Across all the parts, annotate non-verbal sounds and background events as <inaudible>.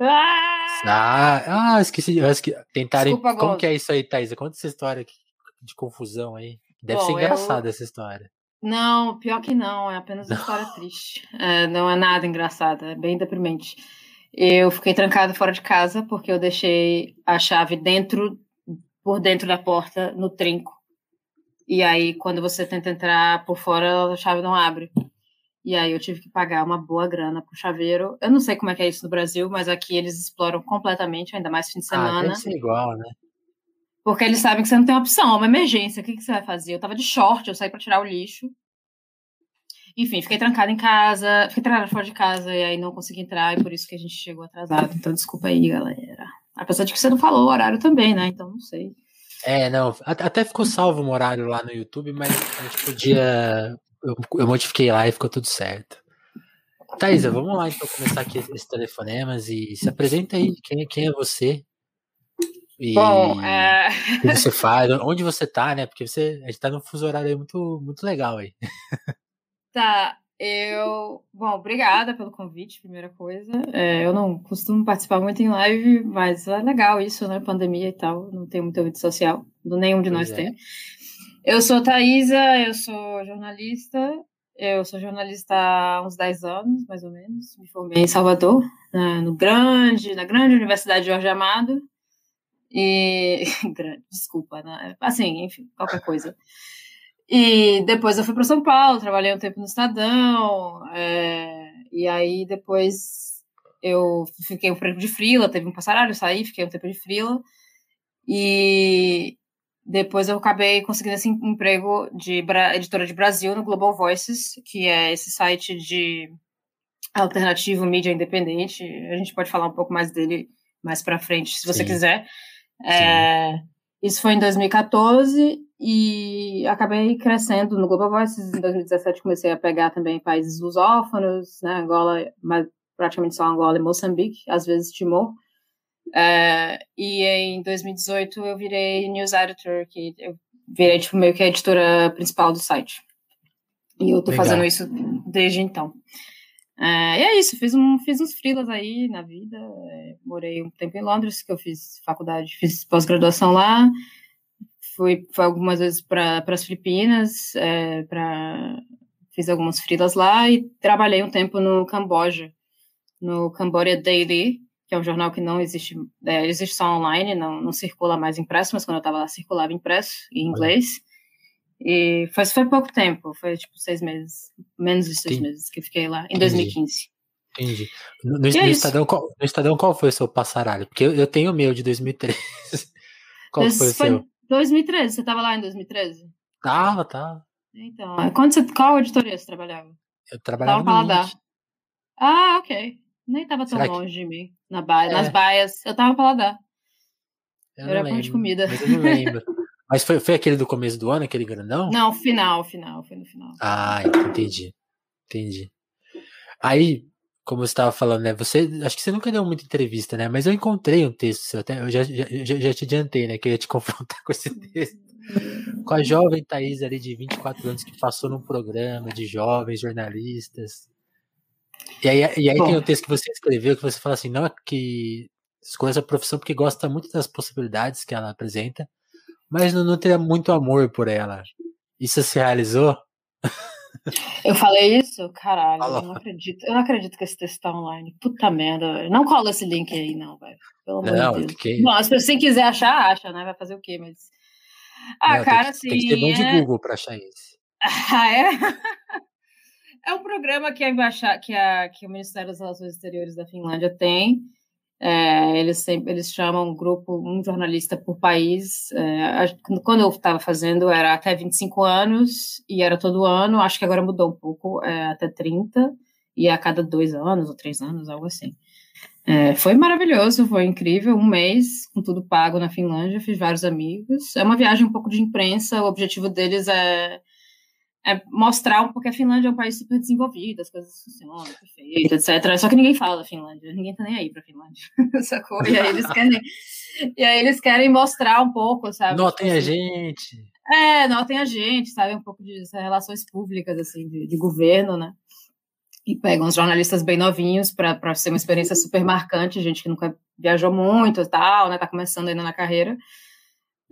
Ah, ah esqueci. esqueci. Tentarem. Desculpa, Como que é isso aí, Thaisa? Conta essa história de confusão aí. Deve Bom, ser engraçada eu... essa história. Não, pior que não, é apenas uma não. história <laughs> triste. É, não é nada engraçada, é bem deprimente. Eu fiquei trancada fora de casa porque eu deixei a chave dentro, por dentro da porta, no trinco. E aí, quando você tenta entrar por fora, a chave não abre. E aí eu tive que pagar uma boa grana pro chaveiro. Eu não sei como é que é isso no Brasil, mas aqui eles exploram completamente, ainda mais fim de semana. Ah, deve ser igual, né? Porque eles sabem que você não tem opção, é uma emergência. O que, que você vai fazer? Eu tava de short, eu saí para tirar o lixo. Enfim, fiquei trancada em casa, fiquei trancada fora de casa e aí não consegui entrar, e por isso que a gente chegou atrasado. Então, desculpa aí, galera. Apesar de que você não falou o horário também, né? Então, não sei. É, não. Até ficou salvo o horário lá no YouTube, mas a gente podia. Eu, eu modifiquei lá e ficou tudo certo. Thaisa, vamos lá então começar aqui esses telefonemas e se apresenta aí. Quem, quem é você? E Bom, é... o que você faz, onde você tá, né? Porque você, a gente tá num fuso horário aí muito, muito legal aí. Tá, eu. Bom, obrigada pelo convite, primeira coisa. É, eu não costumo participar muito em live, mas é legal isso, né? Pandemia e tal. Não tenho muita vida social. Nenhum de pois nós é. tem. Eu sou Thaisa, eu sou jornalista. Eu sou jornalista há uns 10 anos, mais ou menos. Me formei em Salvador, na, no grande, na grande Universidade Jorge Amado. E. <laughs> Desculpa, né? Assim, enfim, qualquer coisa. E depois eu fui para São Paulo, trabalhei um tempo no Estadão, é, e aí depois eu fiquei um tempo de frila, teve um passaralho, saí, fiquei um tempo de frila, e depois eu acabei conseguindo esse emprego de editora de Brasil no Global Voices, que é esse site de alternativo mídia independente. A gente pode falar um pouco mais dele mais para frente, se você Sim. quiser. É, isso foi em 2014 e acabei crescendo no Global Voices. Em 2017 comecei a pegar também países lusófonos, né, Angola, mas praticamente só Angola e Moçambique, às vezes Timor. É, e em 2018 eu virei news editor, que eu virei tipo, meio que a editora principal do site. E eu tô Legal. fazendo isso desde então. É, e é isso, fiz, um, fiz uns frilas aí na vida. Morei um tempo em Londres, que eu fiz faculdade, fiz pós-graduação lá fui, fui algumas vezes para as Filipinas, é, pra, fiz algumas frilas lá e trabalhei um tempo no Camboja, no Cambodia Daily, que é um jornal que não existe, é, existe só online, não, não circula mais impresso, mas quando eu estava lá circulava impresso em inglês. E foi, foi pouco tempo, foi tipo seis meses, menos de seis meses que eu fiquei lá, em Entendi. 2015. Entendi. No, no, no Estadão, qual, no Estadão, qual foi o seu passaralho? Porque eu, eu tenho o meu de 2013. <laughs> qual Esse foi o seu? 2013, você estava lá em 2013? Tava, tava. Então, quando você, qual editoria você trabalhava? Eu trabalhava tava no Paladar. Ah, ok. Nem tava tão Será longe que... de mim. Na baia, é. Nas baias. Eu tava Paladar. Eu, eu era lembro, de comida. Mas eu não lembro. <laughs> mas foi, foi aquele do começo do ano, aquele grandão? Não, final, final. Foi no final. Ah, entendi. Entendi. Aí, como você estava falando, né? Você, acho que você nunca deu muita entrevista, né? Mas eu encontrei um texto seu, até, eu já, já, já te adiantei, né? Que eu ia te confrontar <laughs> com esse texto. Com a jovem Thaís ali de 24 anos que passou num programa de jovens jornalistas. E aí, e aí tem um texto que você escreveu que você fala assim, não é que escolhe essa profissão porque gosta muito das possibilidades que ela apresenta, mas não, não tem muito amor por ela. Isso se realizou? Eu falei isso? Caralho, eu não acredito. Eu não acredito que esse texto tá online. Puta merda, Não cola esse link aí, não, velho. Pelo amor não, de Deus. Que... Bom, se você quiser achar, acha, né? Vai fazer o quê? Mas. Ah, não, cara, assim. Tem que ter bom de é Google pra achar isso. <laughs> Ah, é? É um programa que a, embaixada, que, a, que o Ministério das Relações Exteriores da Finlândia tem é, eles sempre eles chamam um grupo, um jornalista por país. É, quando eu estava fazendo era até 25 anos e era todo ano, acho que agora mudou um pouco, é, até 30, e a cada dois anos ou três anos, algo assim. É, foi maravilhoso, foi incrível. Um mês com tudo pago na Finlândia, fiz vários amigos. É uma viagem um pouco de imprensa, o objetivo deles é é mostrar um pouco a Finlândia é um país super desenvolvido, as coisas funcionam, perfeito, etc. Só que ninguém fala da Finlândia, ninguém tá nem aí pra Finlândia, <laughs> sacou? E aí eles <laughs> querem, e aí eles querem mostrar um pouco, sabe? Notem tipo, a assim, gente. É, notem a gente, sabe? Um pouco de relações públicas, assim, de, de governo, né? e pegam os jornalistas bem novinhos para ser uma experiência super marcante, gente que nunca viajou muito e tal, né, tá começando ainda na carreira.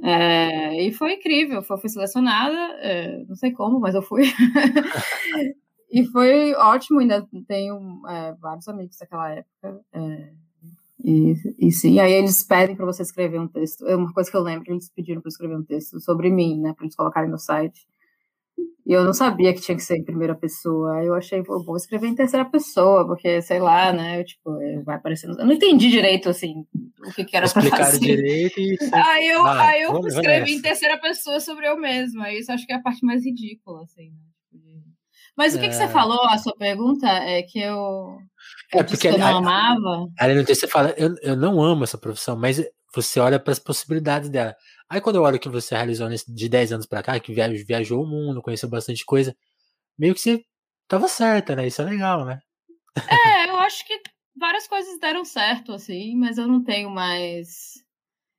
É, e foi incrível, foi, fui selecionada, é, não sei como, mas eu fui. <laughs> e foi ótimo, ainda tenho é, vários amigos daquela época. É, e, e sim, aí eles pedem para você escrever um texto. É uma coisa que eu lembro, eles pediram para escrever um texto sobre mim, né, para eles colocarem no site. E eu não sabia que tinha que ser em primeira pessoa. Aí eu achei, pô, vou escrever em terceira pessoa, porque, sei lá, né? Eu, tipo, é, vai aparecendo. Eu não entendi direito, assim, o que, que era pra fazer. direito e. <laughs> Aí eu, aí eu escrevi em terceira pessoa sobre eu mesma. Isso acho que é a parte mais ridícula, assim, né? Tipo, Mas o que, é... que você falou, a sua pergunta, é que eu. É porque eu não a, amava. Ali no texto você fala, eu, eu não amo essa profissão, mas você olha para as possibilidades dela. Aí quando eu olho que você realizou de 10 anos para cá, que viajou, o mundo, conheceu bastante coisa, meio que você tava certa, né? Isso é legal, né? É, <laughs> eu acho que várias coisas deram certo, assim, mas eu não tenho mais.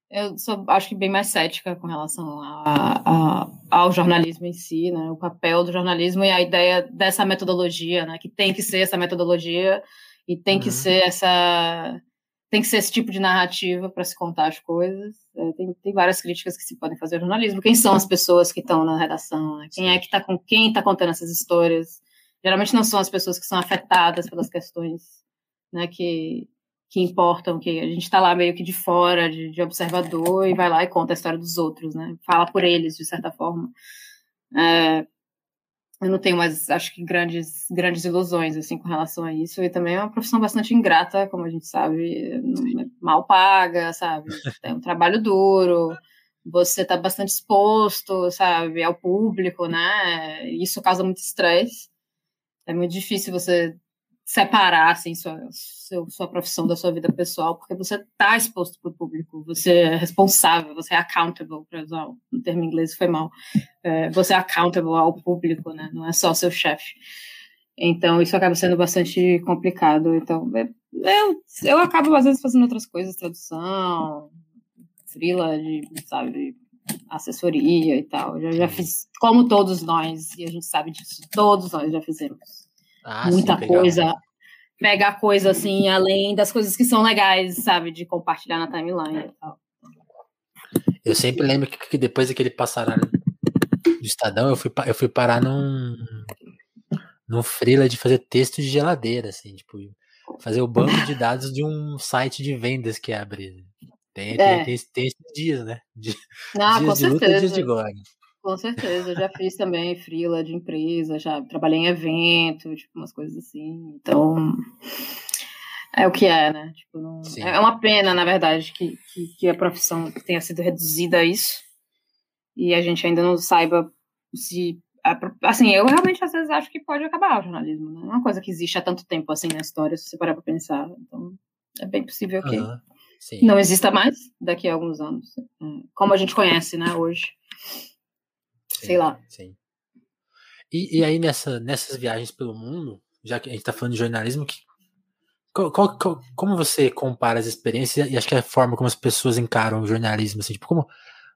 Eu sou, acho que, bem mais cética com relação a, a, ao jornalismo em si, né? O papel do jornalismo e a ideia dessa metodologia, né? Que tem que ser essa metodologia e tem uhum. que ser essa tem que ser esse tipo de narrativa para se contar as coisas. É, tem, tem, várias críticas que se podem fazer ao jornalismo. Quem são as pessoas que estão na redação? Né? Quem é que está com quem está contando essas histórias? Geralmente não são as pessoas que são afetadas pelas questões né, que, que importam, que a gente está lá meio que de fora, de, de, observador, e vai lá e conta a história dos outros, né? Fala por eles, de certa forma. É, eu não tenho mais, acho que, grandes, grandes ilusões, assim, com relação a isso. E também é uma profissão bastante ingrata, como a gente sabe, é mal paga, sabe? Tem <laughs> um trabalho duro, você está bastante exposto, sabe, ao público, né? Isso causa muito estresse. É muito difícil você separar assim sua, seu, sua profissão da sua vida pessoal, porque você está exposto para o público, você é responsável, você é accountable, para usar um termo em inglês foi mal, é, você é accountable ao público, né? Não é só seu chefe. Então isso acaba sendo bastante complicado. Então é, eu, eu acabo às vezes fazendo outras coisas, tradução, frila de, sabe, assessoria e tal. Já, já fiz, como todos nós, e a gente sabe disso, todos nós já fizemos ah, muita sim, coisa. Pegar coisa assim, além das coisas que são legais, sabe? De compartilhar na timeline e tal. Eu sempre lembro que, que depois daquele passaralho do Estadão, eu fui, eu fui parar num, num freela de fazer texto de geladeira, assim, tipo, fazer o banco de dados de um site de vendas que abre. Tem, é. tem, tem, tem, esses dias, né? De, <laughs> ah, dias com de certeza. luta dias de glória. Com certeza, eu já fiz também freela de empresa, já trabalhei em evento, tipo, umas coisas assim. Então, é o que é, né? Tipo, não... é uma pena, na verdade, que, que, que, a profissão tenha sido reduzida a isso e a gente ainda não saiba se. Assim, eu realmente às vezes acho que pode acabar o jornalismo, né? É uma coisa que existe há tanto tempo assim na história, se você parar pra pensar. Então, é bem possível que uhum, não exista mais daqui a alguns anos, é, como a gente conhece, né, hoje. Sim, sei lá. Sim. E, e aí nessa, nessas viagens pelo mundo, já que a gente está falando de jornalismo, que, qual, qual, como você compara as experiências e acho que a forma como as pessoas encaram o jornalismo, assim, tipo, como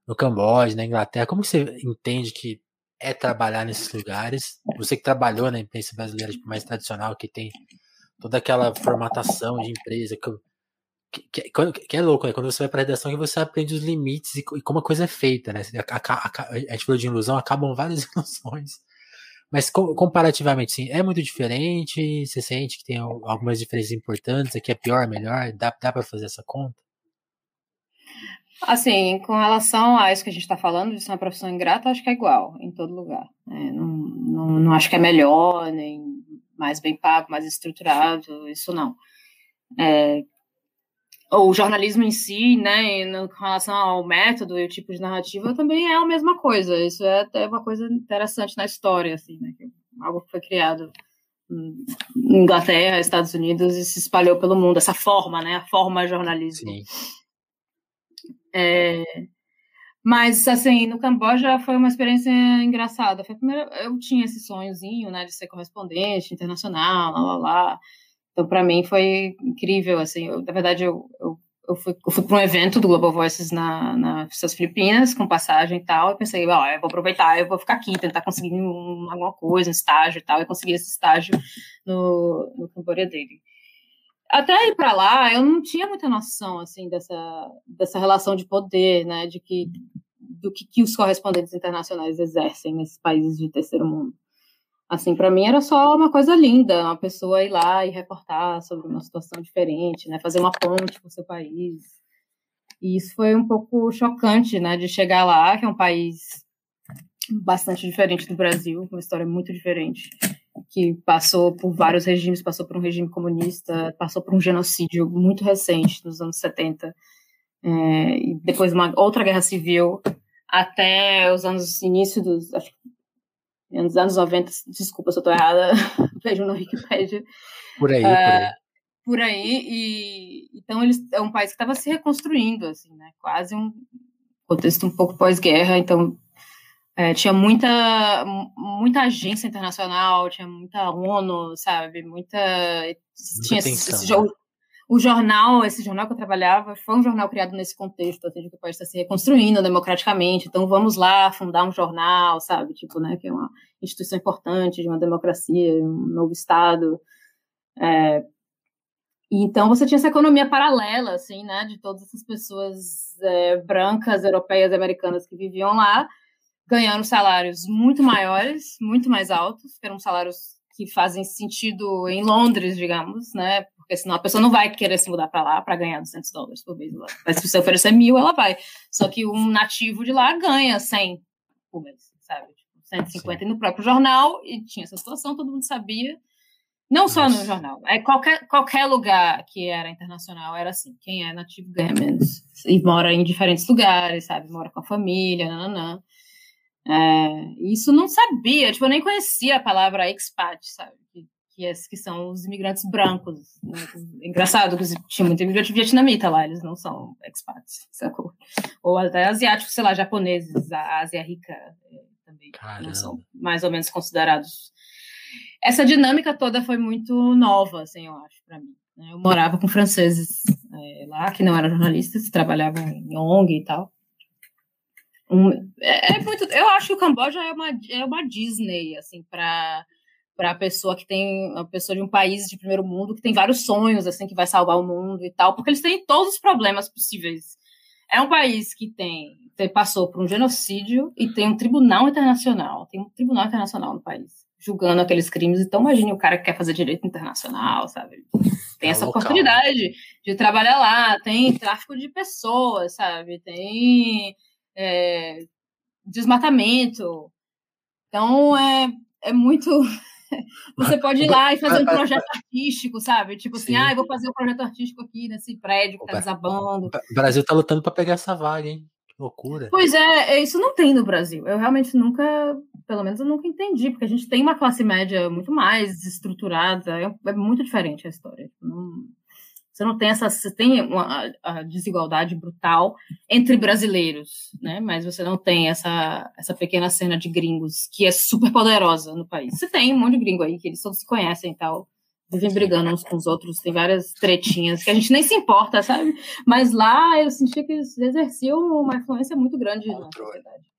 no Camboja, na Inglaterra, como você entende que é trabalhar nesses lugares? Você que trabalhou na imprensa brasileira tipo, mais tradicional, que tem toda aquela formatação de empresa, que, que, que, é louco, né? Quando você vai pra redação você aprende os limites e, e como a coisa é feita, né? A, a, a, a, gente falou de ilusão, acabam várias <laughs> ilusões. Mas comparativamente, sim, é muito diferente. Você sente que tem algumas diferenças importantes, aqui é pior, melhor? Dá, dá para fazer essa conta? Assim, com relação a isso que a gente está falando, de ser uma profissão ingrata, acho que é igual em todo lugar. É, não, não, não acho que é melhor, nem mais bem pago, mais estruturado, isso não. É, o jornalismo em si, né, em relação ao método e o tipo de narrativa, também é a mesma coisa. Isso é até uma coisa interessante na história, assim, né, algo que foi criado em Inglaterra, Estados Unidos e se espalhou pelo mundo. Essa forma, né, a forma jornalismo. Sim. É, mas, assim, no Camboja foi uma experiência engraçada. Foi a primeira, eu tinha esse sonhozinho, né, de ser correspondente internacional, lá, lá, lá. Então, para mim, foi incrível, assim. Eu, na verdade, eu, eu eu fui, fui para um evento do Global Voices na, nas Filipinas, com passagem e tal, e pensei, ó, eu vou aproveitar, eu vou ficar aqui, tentar conseguir um, alguma coisa, um estágio e tal, e consegui esse estágio no, no Camboria dele. Até ir para lá, eu não tinha muita noção, assim, dessa, dessa relação de poder, né, de que, do que, que os correspondentes internacionais exercem nesses países de terceiro mundo. Assim, para mim era só uma coisa linda, uma pessoa ir lá e reportar sobre uma situação diferente, né, fazer uma ponte com o seu país. E isso foi um pouco chocante, né, de chegar lá, que é um país bastante diferente do Brasil, uma história muito diferente, que passou por vários regimes, passou por um regime comunista, passou por um genocídio muito recente, nos anos 70, é, e depois uma outra guerra civil, até os anos início dos acho, nos anos 90, desculpa se eu estou errada, <laughs> vejo no Wikipedia. Por aí, uh, por aí. Por aí, e então eles é um país que estava se reconstruindo, assim, né? Quase um contexto um pouco pós-guerra, então é, tinha muita muita agência internacional, tinha muita ONU, sabe? Muita, muita tinha esse, esse, jogo, o jornal, esse jornal que eu trabalhava, foi um jornal criado nesse contexto, assim, que país está se reconstruindo democraticamente, então vamos lá fundar um jornal, sabe, tipo, né, que é uma instituição importante de uma democracia, um novo Estado. É, então você tinha essa economia paralela, assim, né, de todas essas pessoas é, brancas, europeias, americanas que viviam lá, ganhando salários muito maiores, muito mais altos, que eram salários que fazem sentido em Londres, digamos, né? Porque senão a pessoa não vai querer se mudar para lá para ganhar 200 dólares por mês. Mas se você oferecer mil, ela vai. Só que um nativo de lá ganha 100 por mês, sabe? 150 Sim. no próprio jornal, e tinha essa situação, todo mundo sabia. Não só no jornal, é qualquer, qualquer lugar que era internacional era assim. Quem é nativo ganha menos. E mora em diferentes lugares, sabe? Mora com a família, nananã. É, isso não sabia, tipo, eu nem conhecia a palavra expat, sabe? Que, é, que são os imigrantes brancos. Né? Engraçado que tinha muito imigrante vietnamita lá, eles não são expats, sacou? Ou até asiáticos, sei lá, japoneses, a Ásia rica é, também Caramba. não são mais ou menos considerados. Essa dinâmica toda foi muito nova, assim, eu acho, para mim. Né? Eu morava com franceses é, lá, que não eram jornalistas, trabalhavam em ONG e tal. Um, é, é, muito. Eu acho que o Camboja é uma, é uma Disney, assim, para para a pessoa que tem a pessoa de um país de primeiro mundo que tem vários sonhos assim que vai salvar o mundo e tal porque eles têm todos os problemas possíveis é um país que tem, passou por um genocídio e tem um tribunal internacional tem um tribunal internacional no país julgando aqueles crimes então imagine o cara que quer fazer direito internacional sabe tem é essa local. oportunidade de trabalhar lá tem tráfico de pessoas sabe tem é, desmatamento. Então é, é muito. <laughs> Você pode ir lá e fazer um projeto artístico, sabe? Tipo assim, Sim. ah, eu vou fazer um projeto artístico aqui nesse prédio que tá desabando. O Brasil tá lutando para pegar essa vaga, hein? Que loucura. Pois é, é, isso não tem no Brasil. Eu realmente nunca, pelo menos eu nunca entendi, porque a gente tem uma classe média muito mais estruturada, é, é muito diferente a história. Não, você não tem essa, você tem uma a desigualdade brutal entre brasileiros, né? Mas você não tem essa essa pequena cena de gringos que é super poderosa no país. Você tem um monte de gringo aí que eles todos se conhecem e tal, vivem brigando uns com os outros, tem várias tretinhas que a gente nem se importa, sabe? Mas lá eu senti que eles exerciam uma influência muito grande na sociedade.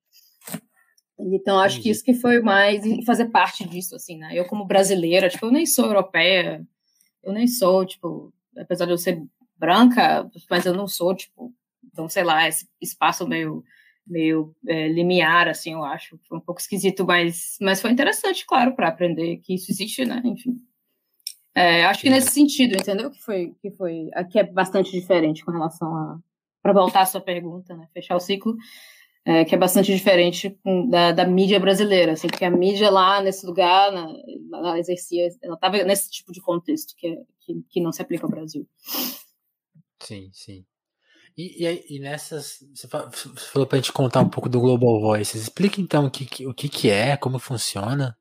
Então, acho que isso que foi mais fazer parte disso, assim, né? Eu, como brasileira, tipo, eu nem sou europeia, eu nem sou, tipo, apesar de eu ser branca, mas eu não sou, tipo, então, sei lá, esse espaço meio, meio é, limiar, assim, eu acho. Foi um pouco esquisito, mas, mas foi interessante, claro, para aprender que isso existe, né? Enfim. É, acho que nesse sentido, entendeu? Que foi, que foi, aqui é bastante diferente com relação a, para voltar à sua pergunta, né? Fechar o ciclo, é, que é bastante diferente da, da mídia brasileira, assim, porque a mídia lá nesse lugar, na, ela exercia, ela estava nesse tipo de contexto que, é, que, que, não se aplica ao Brasil. Sim, sim. E, e, e nessas, você falou para a gente contar um pouco do Global Voices. Explica então o que, o que, que é, como funciona,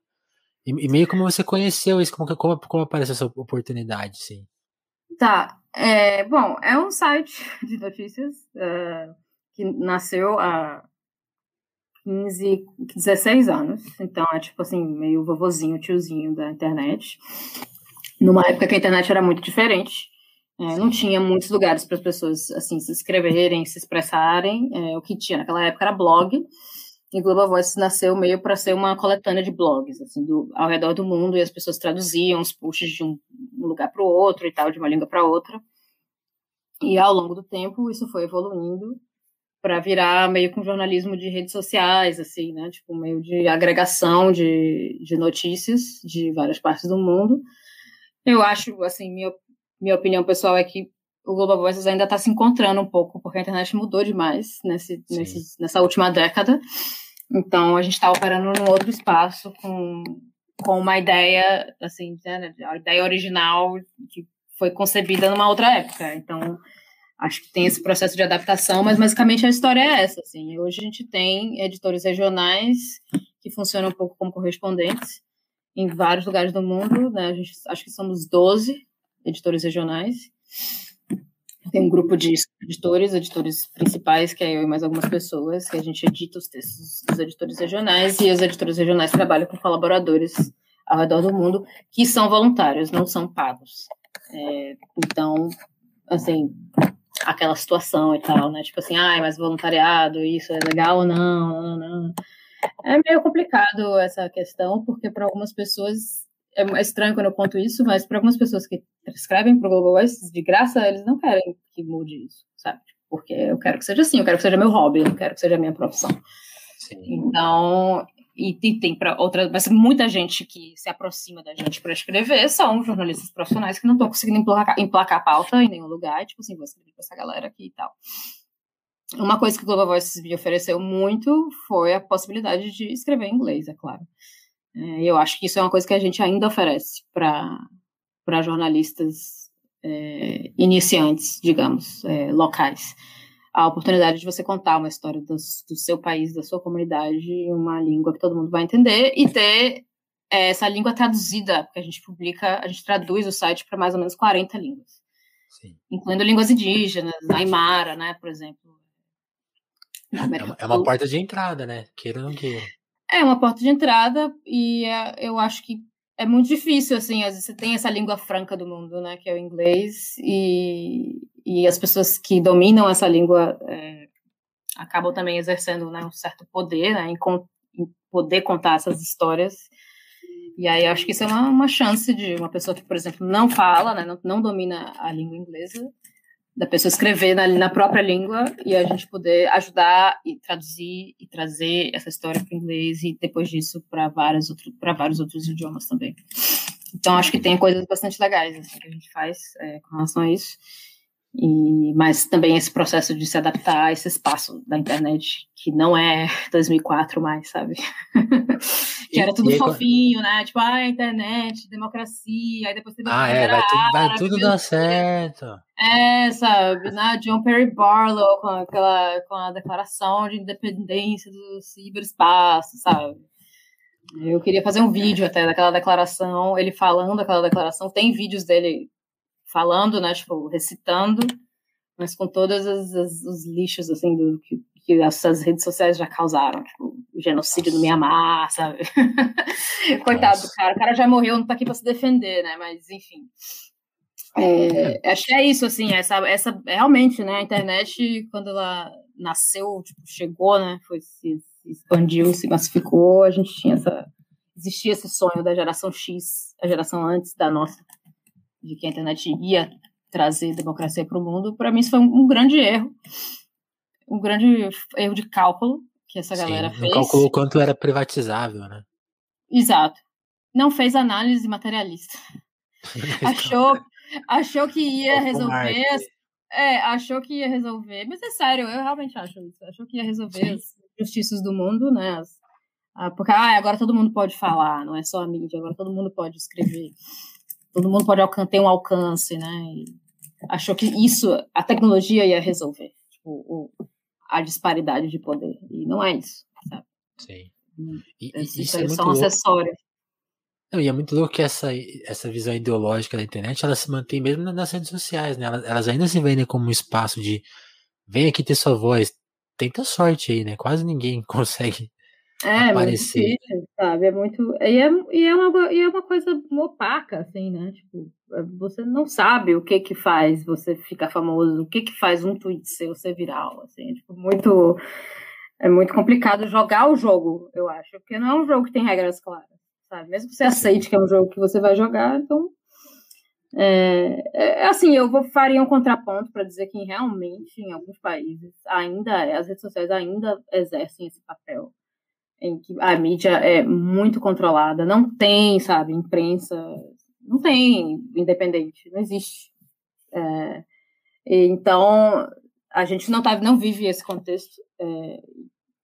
e, e meio como você conheceu isso, como, como, como apareceu essa oportunidade, sim. Tá, é, bom, é um site <laughs> de notícias é, que nasceu há 15, 16 anos. Então é tipo assim, meio vovozinho, tiozinho da internet. Numa época que a internet era muito diferente. É, não tinha muitos lugares para as pessoas assim se escreverem, se expressarem. É, o que tinha naquela época era blog. E Global Voices nasceu meio para ser uma coletânea de blogs assim, do, ao redor do mundo e as pessoas traduziam os posts de um lugar para o outro e tal, de uma língua para outra. E ao longo do tempo isso foi evoluindo para virar meio com jornalismo de redes sociais, assim, né? Tipo, meio de agregação de, de notícias de várias partes do mundo. Eu acho, assim, minha, minha opinião pessoal é que o Global Voices ainda está se encontrando um pouco, porque a internet mudou demais nesse, nesse, nessa última década. Então, a gente está operando num outro espaço com, com uma ideia, assim, né, a ideia original que foi concebida numa outra época. Então, acho que tem esse processo de adaptação, mas basicamente a história é essa, assim. Hoje a gente tem editores regionais que funcionam um pouco como correspondentes em vários lugares do mundo, né? A gente, acho que somos 12 editores regionais. Tem um grupo de editores, editores principais, que é eu e mais algumas pessoas, que a gente edita os textos dos editores regionais, e os editores regionais trabalham com colaboradores ao redor do mundo, que são voluntários, não são pagos. É, então, assim, aquela situação e tal, né? Tipo assim, ai, mas voluntariado, isso é legal ou não, não, não. É meio complicado essa questão, porque para algumas pessoas é estranho quando eu conto isso, mas para algumas pessoas que escrevem para o Global Voice de graça, eles não querem que mude isso, sabe? Porque eu quero que seja assim, eu quero que seja meu hobby, eu quero que seja minha profissão. Sim. Então, e, e tem para outras, mas muita gente que se aproxima da gente para escrever são jornalistas profissionais que não estão conseguindo emplacar, emplacar pauta em nenhum lugar, tipo assim, vou escrever para essa galera aqui e tal. Uma coisa que o Global Voices me ofereceu muito foi a possibilidade de escrever em inglês, é claro. É, eu acho que isso é uma coisa que a gente ainda oferece para jornalistas é, iniciantes, digamos, é, locais a oportunidade de você contar uma história do, do seu país, da sua comunidade, em uma língua que todo mundo vai entender e ter é, essa língua traduzida, porque a gente publica, a gente traduz o site para mais ou menos 40 línguas, Sim. incluindo línguas indígenas, Aymara, né, por exemplo. É uma, é uma porta de entrada, né? Queira ou não queira. É uma porta de entrada e é, eu acho que é muito difícil, assim, às vezes você tem essa língua franca do mundo, né, que é o inglês, e, e as pessoas que dominam essa língua é, acabam também exercendo né, um certo poder, né, em, em, poder contar essas histórias, e aí acho que isso é uma, uma chance de uma pessoa que, por exemplo, não fala, né, não, não domina a língua inglesa, da pessoa escrever na, na, própria língua e a gente poder ajudar e traduzir e trazer essa história para o inglês e depois disso para vários outros idiomas também. Então acho que tem coisas bastante legais assim, que a gente faz é, com relação a isso. E, mas também esse processo de se adaptar a esse espaço da internet, que não é <laughs> 2004 mais, sabe? <laughs> que era tudo e, fofinho, né? Tipo, ah, internet, democracia, aí depois teve Ah, é, vai, tudo, vai tudo dar certo. É, sabe, né? John Perry Barlow com aquela com a declaração de independência do ciberespaço, sabe? Eu queria fazer um vídeo até daquela declaração, ele falando aquela declaração, tem vídeos dele falando, né, tipo, recitando, mas com todos os, os, os lixos, assim, do que, que essas redes sociais já causaram, tipo, o genocídio Nossa. do Mianmar, sabe? <laughs> Coitado Nossa. do cara, o cara já morreu, não tá aqui pra se defender, né, mas, enfim. É, acho que é isso, assim, essa, essa, realmente, né, a internet, quando ela nasceu, tipo, chegou, né, foi, se, se expandiu, se massificou, a gente tinha essa, existia esse sonho da geração X, a geração antes da nossa, de que a internet ia trazer democracia para o mundo, para mim isso foi um, um, grande erro, um grande erro de cálculo que essa galera Sim, fez. Calculou quanto era privatizável, né? Exato. Não fez análise materialista. <laughs> achou, achou que ia resolver. As, é, achou que ia resolver. Mas é sério, eu realmente acho isso. Achou que ia resolver Sim. as justiças do mundo, né? As, porque ah, agora todo mundo pode falar, não é só a mídia, agora todo mundo pode escrever todo mundo pode ter um alcance, né? E achou que isso, a tecnologia ia resolver tipo, o, a disparidade de poder. E não é isso, sabe? Sim. E, isso, isso é, é só um acessório. Não, e é muito louco que essa, essa visão ideológica da internet ela se mantém mesmo nas redes sociais, né? Elas, elas ainda se vendem como um espaço de vem aqui ter sua voz. Tenta sorte aí, né? Quase ninguém <laughs> consegue é, aparecer. Muito difícil, sabe? É muito. E é, e, é uma, e é uma coisa opaca, assim, né? Tipo, é, você não sabe o que que faz você ficar famoso, o que que faz um tweet seu ser viral, assim, é, tipo, muito. É muito complicado jogar o jogo, eu acho, porque não é um jogo que tem regras claras, sabe? Mesmo que você aceite que é um jogo que você vai jogar, então. É, é assim, eu vou, faria um contraponto para dizer que realmente em alguns países ainda as redes sociais ainda exercem esse papel em que a mídia é muito controlada, não tem, sabe, imprensa, não tem independente, não existe. É, então, a gente não, tá, não vive esse contexto. É,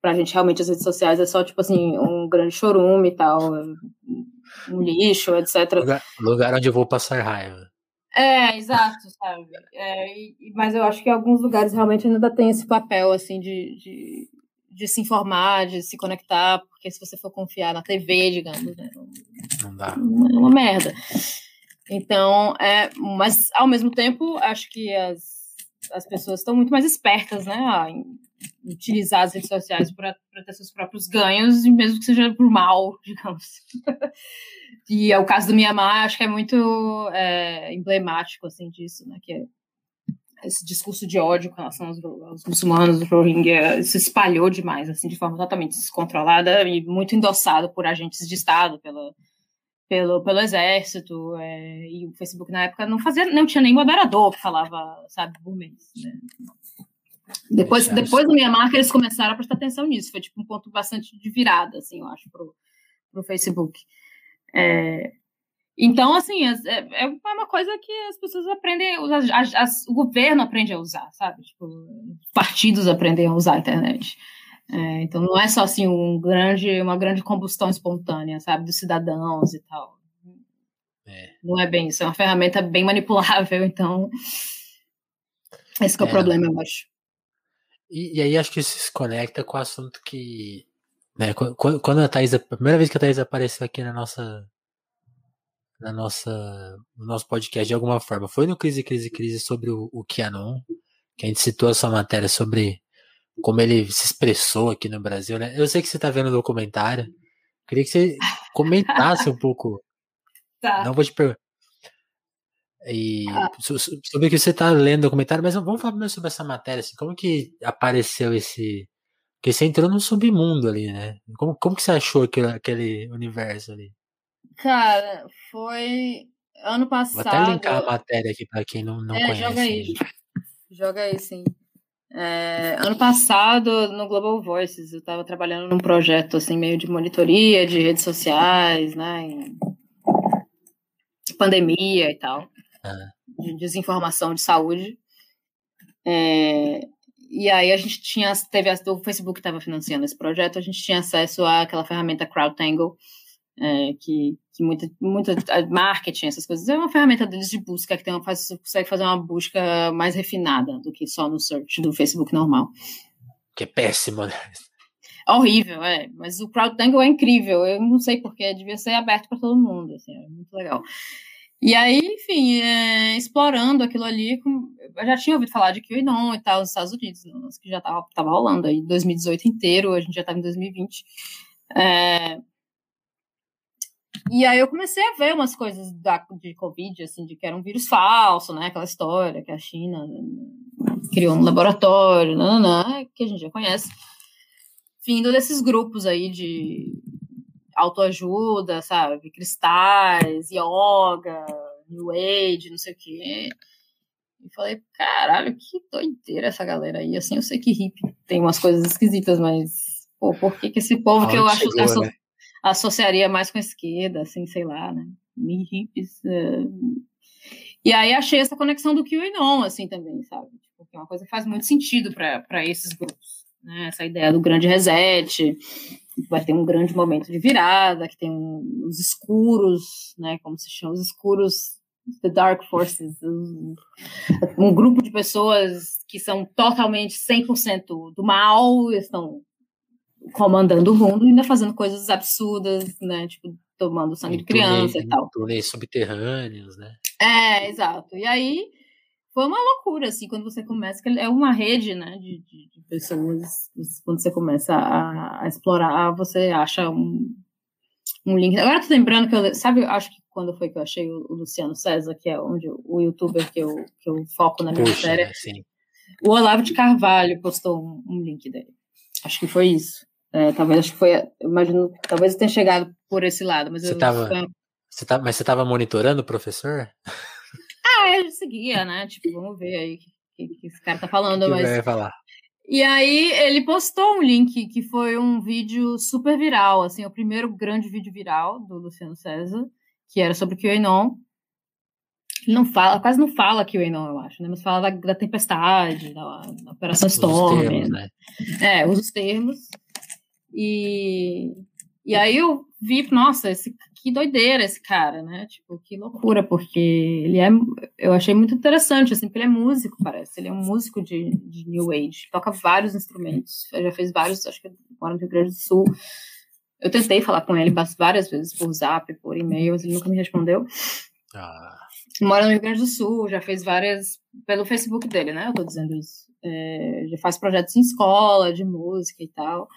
pra gente, realmente, as redes sociais é só, tipo assim, um grande chorume e tal, um lixo, etc. Lugar, lugar onde eu vou passar raiva. É, exato, sabe? É, e, mas eu acho que alguns lugares realmente ainda tem esse papel, assim, de, de de se informar, de se conectar, porque se você for confiar na TV, digamos, né, não dá. É uma merda. Então, é, mas ao mesmo tempo, acho que as, as pessoas estão muito mais espertas, né, em utilizar as redes sociais para ter seus próprios ganhos, mesmo que seja por mal, <laughs> digamos. e é o caso do Mianmar, acho que é muito é, emblemático, assim, disso, né, que é esse discurso de ódio com relação aos, aos muçulmanos, do Rohingya, se espalhou demais, assim, de forma totalmente descontrolada e muito endossado por agentes de Estado, pelo, pelo, pelo exército, é, e o Facebook na época não fazia, não tinha nem moderador que falava, sabe, por mês, né? Depois, depois da minha marca, eles começaram a prestar atenção nisso, foi tipo um ponto bastante de virada, assim, eu acho, pro, pro Facebook. É, então, assim, é, é, uma coisa que as pessoas aprendem, as, as, o governo aprende a usar, sabe? Tipo, partidos aprendem a usar a internet. É, então, não é só assim um grande, uma grande combustão espontânea, sabe, dos cidadãos e tal. É. Não é bem isso, é uma ferramenta bem manipulável, então. Esse é o é. problema, eu acho. E, e, aí acho que isso se conecta com o assunto que. Né, quando, quando a Thaís, a primeira vez que a Thaís apareceu aqui na nossa na nossa, no nosso podcast de alguma forma. Foi no Crise, Crise, Crise sobre o, o Kianon, que a gente citou essa matéria sobre como ele se expressou aqui no Brasil, né? Eu sei que você está vendo o documentário. Queria que você <laughs> comentasse um pouco. Tá. Não vou te perguntar. E ah. sobre que você está lendo o documentário, mas vamos falar mais sobre essa matéria, assim, como que apareceu esse. Porque você entrou no submundo ali, né? Como, como que você achou aquele, aquele universo ali? Cara, foi ano passado. Vou até linkar a matéria aqui para quem não, não é, conhece. Joga aí. Joga aí, sim. É, ano passado, no Global Voices, eu estava trabalhando num projeto assim, meio de monitoria de redes sociais, né? Em pandemia e tal. Ah. De desinformação de saúde. É, e aí a gente tinha, teve, o Facebook estava financiando esse projeto, a gente tinha acesso àquela ferramenta CrowdTangle, é, que, que muita, muita <laughs> marketing, essas coisas, é uma ferramenta deles de busca que tem uma, faz, consegue fazer uma busca mais refinada do que só no search do Facebook normal. Que é péssimo, né? Horrível, é. Mas o CrowdTangle é incrível. Eu não sei porque devia ser aberto para todo mundo, assim, é muito legal. E aí, enfim, é, explorando aquilo ali, eu já tinha ouvido falar de QAnon e tal nos Estados Unidos, né, que já estava tava rolando aí, 2018 inteiro, a gente já estava em 2020. É, e aí eu comecei a ver umas coisas da, de Covid, assim, de que era um vírus falso, né? Aquela história que a China criou um laboratório, nananã, que a gente já conhece. Vindo desses grupos aí de autoajuda, sabe? Cristais, yoga, New Age, não sei o quê. E falei, caralho, que doideira essa galera aí. Assim, eu sei que hippie tem umas coisas esquisitas, mas, pô, por que, que esse povo que eu acho. Chegou, né? Associaria mais com a esquerda, assim, sei lá, né? Hippies. Uh... E aí achei essa conexão do QAnon, assim, também, sabe? Tipo, que é uma coisa que faz muito sentido para esses grupos. Né? Essa ideia do grande reset, que vai ter um grande momento de virada, que tem um, os escuros, né? Como se chama, os escuros The Dark Forces, um, um, grupo de pessoas que são totalmente 100% do mal, estão comandando o mundo e ainda fazendo coisas absurdas, né? Tipo, tomando sangue de criança e tal. Túneis subterrâneos, né? É, exato. E aí foi uma loucura, assim, quando você começa, que é uma rede, né, de, de, pessoas, quando você começa a, a, explorar, você acha um, um link. Agora eu tô lembrando que eu, sabe, acho que quando foi que eu achei o, o Luciano César, que é onde o youtuber que eu, que eu foco na minha Puxa, série, né, sim. o Olavo de Carvalho postou um, um link dele. Acho que foi isso. É, talvez acho que foi, imagino, talvez eu tenha chegado por esse lado, mas você eu tava, você tá, mas você estava monitorando o professor? Ah, eu seguia, né? Tipo, vamos ver aí o que, que, esse cara tá falando, que mas vai falar. E aí ele postou um link que foi um vídeo super viral, assim, o primeiro grande vídeo viral do Luciano César, que era sobre o QAnon. Ele não fala, quase não fala QAnon, eu acho, né? Mas fala da, da tempestade, da, da Operação Storm. Termos, né? É, usa os termos. E, e aí eu vi, nossa, esse, que doideira esse cara, né? Tipo, que loucura, porque ele é. Eu achei muito interessante, assim, porque ele é músico, parece. Ele é um músico de, de New Age, toca vários instrumentos, já fez vários, acho que mora no Rio Grande do Sul. Eu tentei falar com ele várias vezes por zap, por e-mail, mas ele nunca me respondeu. Ah. Mora no Rio Grande do Sul, já fez várias. pelo Facebook dele, né? Eu tô dizendo isso. É, já faz projetos em escola, de música e tal.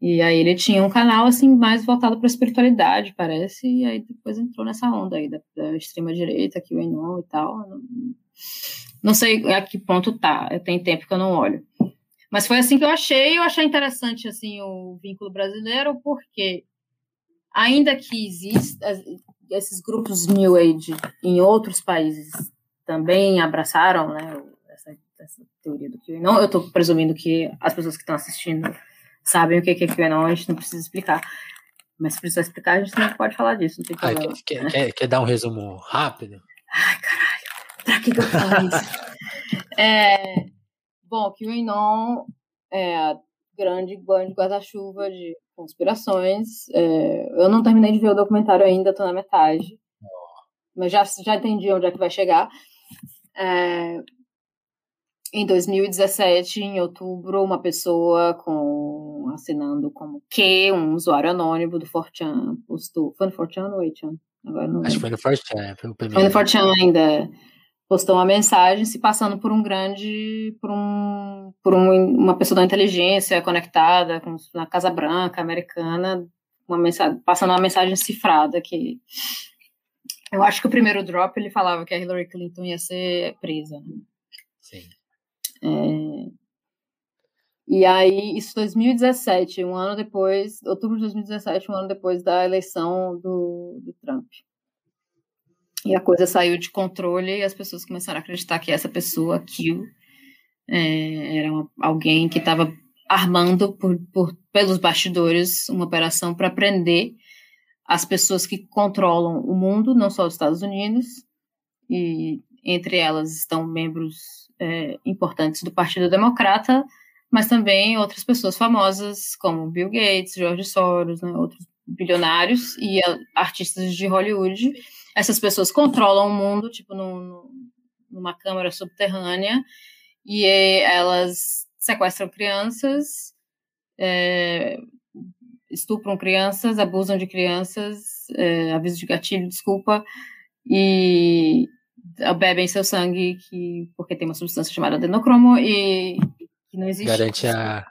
E aí ele tinha um canal assim mais voltado para espiritualidade, parece, e aí depois entrou nessa onda aí da, da extrema direita, que o Enon e tal. Não, não, sei a que ponto tá. Tenho tempo que eu não olho. Mas foi assim que eu achei, eu achei interessante assim o vínculo brasileiro, porque ainda que existam esses grupos New Age em outros países também abraçaram, né, essa, essa teoria do não, eu estou presumindo que as pessoas que estão assistindo sabem o que é QAnon, a gente não precisa explicar. Mas se precisar explicar, a gente não pode falar disso, não tem ah, problema. quer, né? quer, quer, dar um resumo rápido? Ai, caralho, pra que, que eu falo isso? <laughs> é, bom, QAnon é a grande guarda-chuva de conspirações. É, eu não terminei de ver o documentário ainda, tô na metade. Mas já, já entendi onde é que vai chegar. É, em 2017, em outubro, uma pessoa com assinando como Q, um usuário anônimo do Fortran, postou. Foi no Fortran ou 8chan? Agora não Acho que foi no Fortran, foi o primeiro. Foi no Fortran ainda. Postou uma mensagem se passando por um grande. por, um, por um, uma pessoa da inteligência conectada com, na Casa Branca americana, uma mensagem, passando uma mensagem cifrada que. Eu acho que o primeiro drop ele falava que a Hillary Clinton ia ser presa. Né? Sim. É... E aí, isso 2017, um ano depois, outubro de 2017, um ano depois da eleição do, do Trump. E a coisa saiu de controle e as pessoas começaram a acreditar que essa pessoa, Kill, é, era uma, alguém que estava armando por, por, pelos bastidores uma operação para prender as pessoas que controlam o mundo, não só os Estados Unidos, e entre elas estão membros é, importantes do Partido Democrata, mas também outras pessoas famosas, como Bill Gates, George Soros, né, outros bilionários e artistas de Hollywood. Essas pessoas controlam o mundo, tipo, num, numa câmara subterrânea, e elas sequestram crianças, é, estupram crianças, abusam de crianças, é, aviso de gatilho, desculpa, e bebem seu sangue que, porque tem uma substância chamada adenocromo e que não existe. Garante a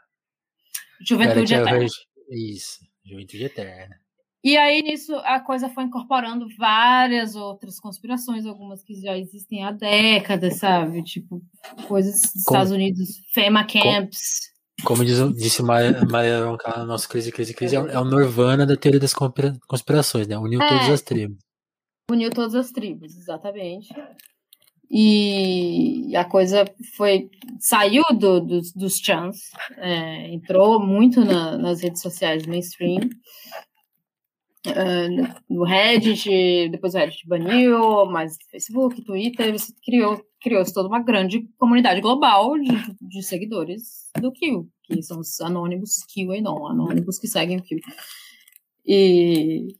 juventude garante eterna. A... Isso, juventude eterna. E aí nisso a coisa foi incorporando várias outras conspirações, algumas que já existem há décadas, sabe? Tipo, coisas dos como, Estados Unidos, FEMA camps. Como, como diz, disse Maria, Maria no nosso Crise, Crise, Crise, é o é Nirvana da teoria das conspirações, né? Uniu é, todas as tribos. Uniu todas as tribos, exatamente. E a coisa foi saiu do, do dos chans, é, entrou muito na, nas redes sociais mainstream, uh, no Reddit, depois o Reddit baniu, mas Facebook, Twitter, criou criou toda uma grande comunidade global de, de seguidores do Kill, que são os anônimos Kill e não, anônimos que seguem o Kill. E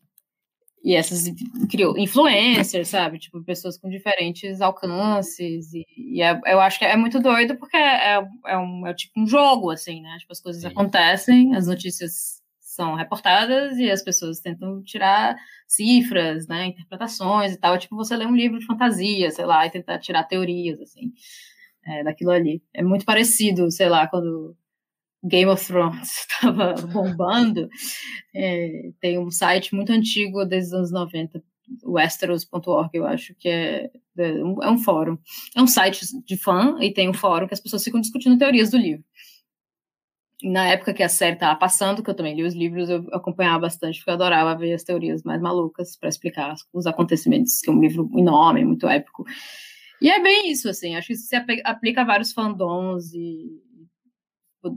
e essas criou influencers, sabe? Tipo, pessoas com diferentes alcances. E, e é, eu acho que é muito doido porque é, é, um, é tipo um jogo, assim, né? Tipo, as coisas Sim. acontecem, as notícias são reportadas e as pessoas tentam tirar cifras, né, interpretações e tal. É tipo você ler um livro de fantasia, sei lá, e tentar tirar teorias, assim, é, daquilo ali. É muito parecido, sei lá, quando Game of Thrones <laughs> estava bombando. É, tem um site muito antigo, desde os anos 90, westeros.org, eu acho que é, é, é um fórum. É um site de fã e tem um fórum que as pessoas ficam discutindo teorias do livro na época que a série estava passando, que eu também li os livros, eu acompanhava bastante, porque eu adorava ver as teorias mais malucas para explicar os acontecimentos, que é um livro enorme, muito épico. E é bem isso, assim, acho que isso se aplica a vários fandoms e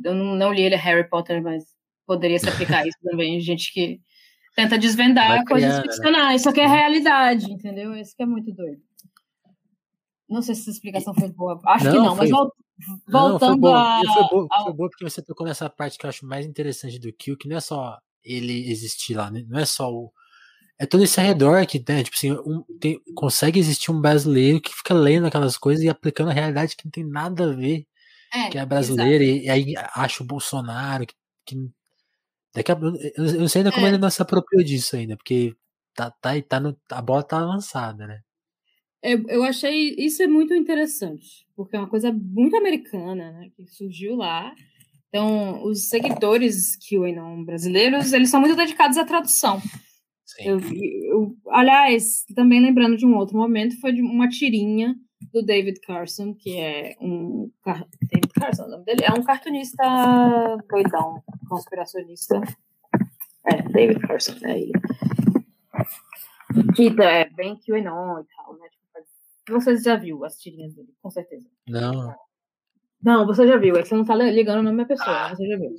eu não, li ele Harry Potter, mas poderia se aplicar isso também, <laughs> gente que tenta desvendar coisas né? ficcionais, só que é realidade, entendeu? Isso que é muito doido. Não sei se essa explicação foi boa. Acho não, que não, foi... mas Voltando não, foi a. Foi boa, foi boa porque você tocou nessa parte que eu acho mais interessante do Kill, que não é só ele existir lá, né? não é só o. É todo esse redor que, né, tipo assim, um, tem, consegue existir um brasileiro que fica lendo aquelas coisas e aplicando a realidade que não tem nada a ver, é, que é brasileira, e, e, aí acha o Bolsonaro, que, que daqui a, eu, eu não sei ainda como é. ele não se apropriou disso ainda, porque tá, tá, tá no, a bola tá avançada, né? Eu achei isso é muito interessante, porque é uma coisa muito americana, né, que surgiu lá. Então, os seguidores QAnon brasileiros, eles são muito dedicados à tradução. Eu, eu, aliás, também lembrando de um outro momento, foi de uma tirinha do David Carson, que é um. David Carson, o nome dele? É um cartunista doidão, conspiracionista. É, David Carson, é ele. Que é bem QAnon e tal, né? Você já viu as tirinhas dele, com certeza. Não. Não, você já viu. É que você não tá ligando o nome da pessoa. Ah, você já viu.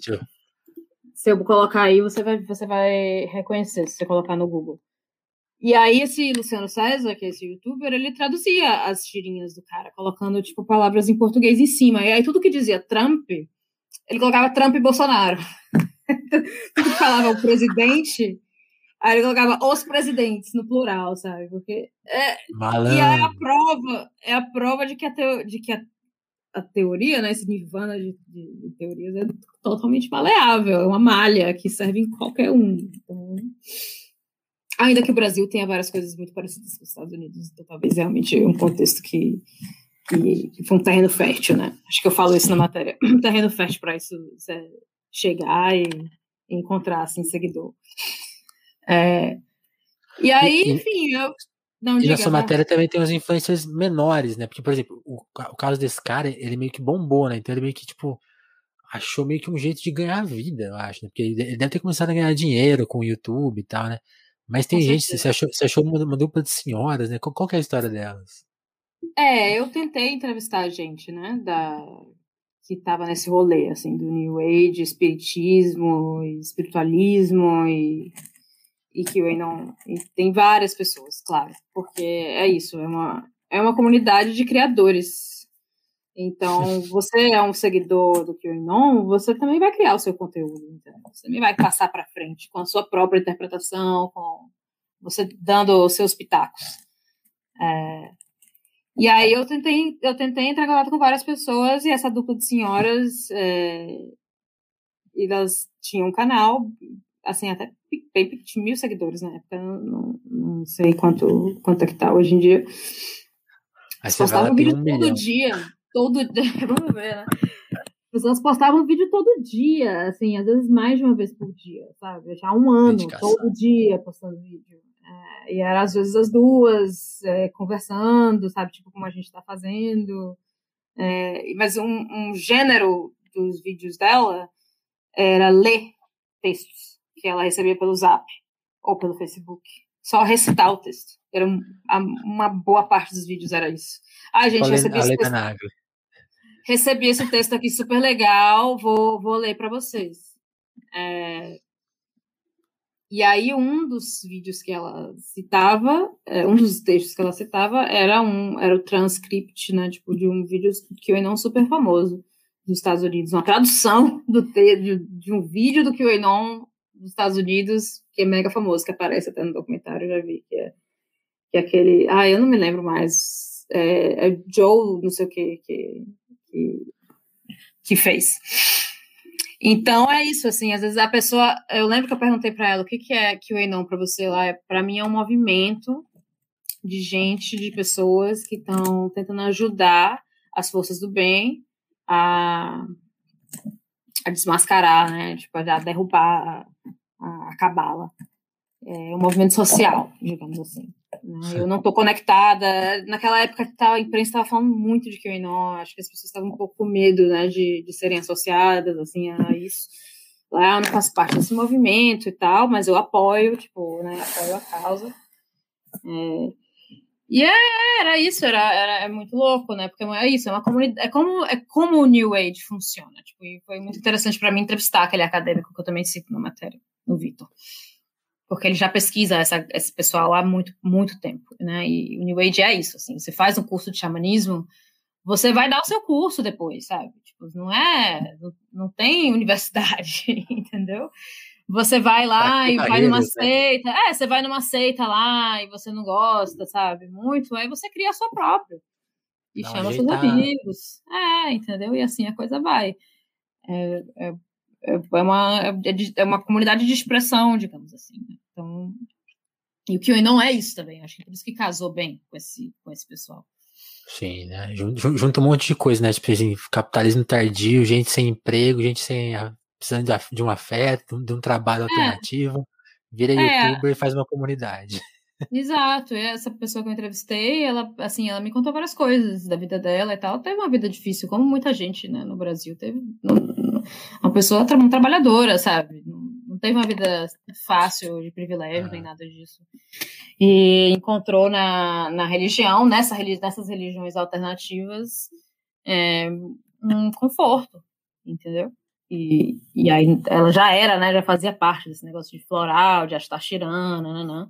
Se eu colocar aí, você vai, você vai reconhecer, se você colocar no Google. E aí, esse Luciano César, que é esse youtuber, ele traduzia as tirinhas do cara, colocando, tipo, palavras em português em cima. E aí, tudo que dizia Trump, ele colocava Trump e Bolsonaro. <laughs> tudo que falava o presidente, Aí ele colocava os presidentes no plural, sabe? Porque é, e é a prova, é a prova de que a, teo, de que a, a teoria, né, esse nirvana de, de, de, teorias é totalmente maleável, é uma malha que serve em qualquer um. Então, ainda que o Brasil tenha várias coisas muito parecidas com os Estados Unidos, então talvez realmente é um contexto que, que, foi um terreno fértil, né? Acho que eu falo isso na matéria, <clears throat> um terreno fértil para isso chegar e, e encontrar assim seguidor. É, e aí, e, enfim, eu. Não, e diga, nessa matéria também tem umas influências menores, né? Porque, por exemplo, o, o caso desse cara, ele meio que bombou, né? Então ele meio que, tipo, achou meio que um jeito de ganhar vida, eu acho, né? Porque ele deve ter começado a ganhar dinheiro com o YouTube e tal, né? Mas tem com gente, você achou, você achou uma, uma, dupla de senhoras, né? Qual, qual é a história delas? É, eu tentei entrevistar a gente, né? Da, que tava nesse rolê, assim, do New Age, espiritismo, espiritualismo e e QAnon. E tem várias pessoas, claro, porque é isso, é uma, é uma comunidade de criadores. Então, <laughs> você é um seguidor do QAnon, você também vai criar o seu conteúdo, entendeu? você também vai passar para frente com a sua própria interpretação, com você dando os seus pitacos. É, e aí eu tentei, eu tentei entrar em contato com várias pessoas e essa dupla de senhoras, é, elas tinham um canal, assim, até bem tinha mil seguidores na época, não, não, sei quanto, quanto é que tá hoje em dia. Aí postavam vídeo um todo milhão. dia, todo <laughs> vamos ver, né? As pessoas postavam vídeo todo dia, assim, às vezes mais de uma vez por dia, sabe? Já há um ano, Dedicação. todo dia postando vídeo. É, e era às vezes as duas é, conversando, sabe? Tipo, como a gente tá fazendo. É, mas um, um gênero dos vídeos dela era ler textos que ela recebia pelo Zap ou pelo Facebook. Só recitar o texto. Era um, uma boa parte dos vídeos era isso. Ai, gente, recebi esse, texto, recebi esse texto aqui super legal, vou, vou ler para vocês. É, e aí, um dos vídeos que ela citava, é, um dos textos que ela citava, era um era o transcript, né? Tipo, de um vídeo não super famoso dos Estados Unidos, uma tradução do de, de um vídeo do QAnon dos Estados Unidos, que é mega famoso, que aparece até no documentário, já vi, que é, que é aquele. Ah, eu não me lembro mais. É, é Joe, não sei o que, que, que, que fez. Então é isso, assim, às vezes a pessoa. Eu lembro que eu perguntei para ela o que, que é QAnon para você lá. Para mim é um movimento de gente, de pessoas que estão tentando ajudar as forças do bem a, a desmascarar, né? Tipo, a derrubar a, cabala. É um movimento social, digamos assim. Né? Eu não estou conectada. Naquela época a imprensa estava falando muito de QAnon, acho que as pessoas estavam um pouco com medo né, de, de serem associadas assim, a isso. Lá eu não faço parte desse movimento e tal, mas eu apoio, tipo, né, apoio a causa. É, e é, era isso, era, era é muito louco, né? Porque é isso, é uma comunidade, é como é como o New Age funciona. Tipo, e foi muito interessante para mim entrevistar aquele acadêmico que eu também cito na matéria, o Vitor porque ele já pesquisa essa, esse pessoal há muito, muito tempo, né? E o New Age é isso, assim, você faz um curso de xamanismo, você vai dar o seu curso depois, sabe? Tipo, não é, não, não tem universidade, <laughs> entendeu? Você vai lá e vai numa né? seita, é, você vai numa seita lá e você não gosta, sabe? Muito, aí você cria a sua própria. E não, chama seus amigos. É, entendeu? E assim a coisa vai. É, é, é, é uma, é, é, uma comunidade de expressão, digamos assim. Né? Então, e o QA não é isso também, acho que por isso que casou bem com esse, com esse pessoal. Sim, né? Junta um monte de coisa, né? Tipo assim, capitalismo tardio, gente sem emprego, gente sem precisando de um afeto, de um trabalho é. alternativo. Vira é. youtuber e faz uma comunidade. <laughs> Exato, e essa pessoa que eu entrevistei, ela, assim, ela me contou várias coisas da vida dela e tal. Ela teve uma vida difícil, como muita gente, né, no Brasil. Teve uma pessoa uma trabalhadora, sabe? Não teve uma vida fácil, de privilégio, nem nada disso. E encontrou na, na religião, nessa, nessas religiões alternativas, é, um conforto, entendeu? E, e aí ela já era, né? Já fazia parte desse negócio de floral, de astaxirana, nananã.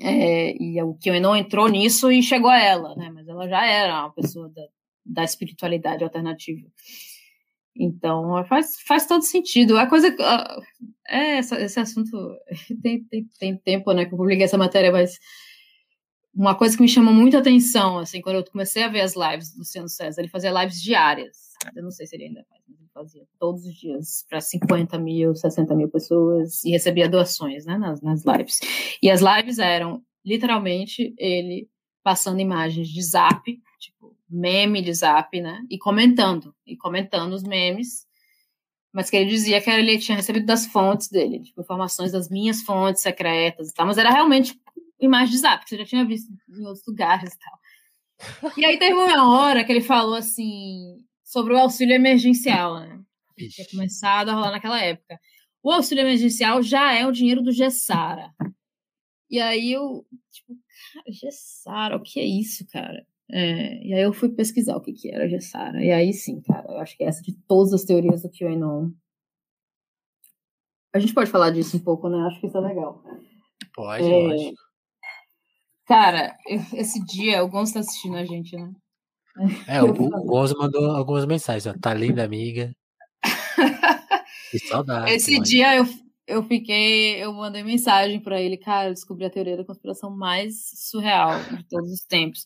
É, e o que não entrou nisso e chegou a ela, né? Mas ela já era uma pessoa da, da espiritualidade alternativa. Então faz, faz todo sentido. A coisa. É, esse assunto <laughs> tem, tem, tem tempo né, que eu publiquei essa matéria, mas uma coisa que me chamou muita atenção, assim, quando eu comecei a ver as lives do Luciano César, ele fazia lives diárias. Eu não sei se ele ainda faz, mas ele fazia todos os dias para 50 mil, 60 mil pessoas e recebia doações né, nas, nas lives. E as lives eram literalmente ele passando imagens de zap, tipo, meme de zap, né? E comentando, e comentando os memes. Mas que ele dizia que ele tinha recebido das fontes dele, tipo, informações das minhas fontes secretas e tal. Mas era realmente imagem de zap, que você já tinha visto em outros lugares e tal. E aí teve uma hora que ele falou assim sobre o auxílio emergencial, né? Que tinha começado a rolar naquela época. O auxílio emergencial já é o dinheiro do Gessara. E aí eu, tipo, cara, Gessara, o que é isso, cara? É, e aí eu fui pesquisar o que, que era Gessara. E aí sim, cara, eu acho que essa de todas as teorias do QAnon. A gente pode falar disso um pouco, né? Acho que isso é legal. Pode, é, lógico. Cara, esse dia o Gonzo tá assistindo a gente, né? É, o, o Gonzo mandou algumas mensagens, ó. Tá linda, amiga. Que saudade. Esse mãe. dia eu, eu fiquei, eu mandei mensagem para ele, cara, eu descobri a teoria da conspiração mais surreal de todos os tempos.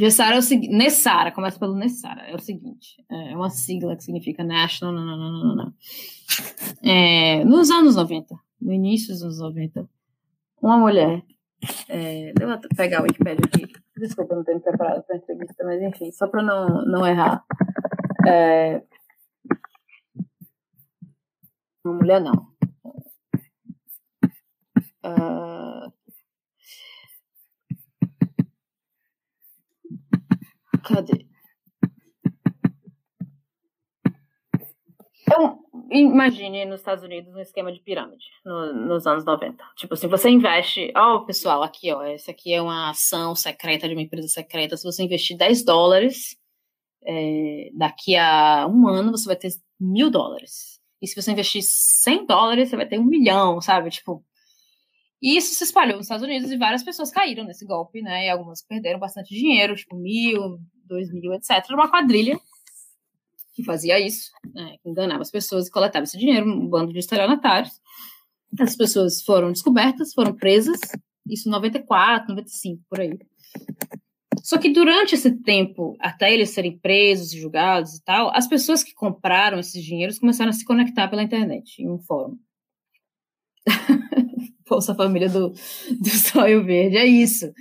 Gessara é o seguinte, Nessara, começa pelo Nessara, é o seguinte, é uma sigla que significa National, não, não, não, não. É, nos anos 90, no início dos anos 90, uma mulher, é, eu pegar o Wikipedia aqui, desculpa, não tenho preparado para entrevista, mas enfim, só para não, não errar. É, uma mulher não. Uh, cadê? Então, imagine nos Estados Unidos um esquema de pirâmide no, nos anos 90. Tipo assim, você investe. Ó, oh, pessoal, aqui, ó. Essa aqui é uma ação secreta de uma empresa secreta. Se você investir 10 dólares, é, daqui a um ano você vai ter mil dólares. E se você investir 100 dólares, você vai ter um milhão, sabe? Tipo. E isso se espalhou nos Estados Unidos e várias pessoas caíram nesse golpe, né? E algumas perderam bastante dinheiro, tipo mil, dois mil, etc. Uma quadrilha que fazia isso, né? que enganava as pessoas e coletava esse dinheiro, um bando de estelionatários. As pessoas foram descobertas, foram presas, isso em 94, 95, por aí. Só que durante esse tempo, até eles serem presos, julgados e tal, as pessoas que compraram esses dinheiros começaram a se conectar pela internet, em um fórum. <laughs> Bolsa Família do, <laughs> do Sonho Verde, é isso.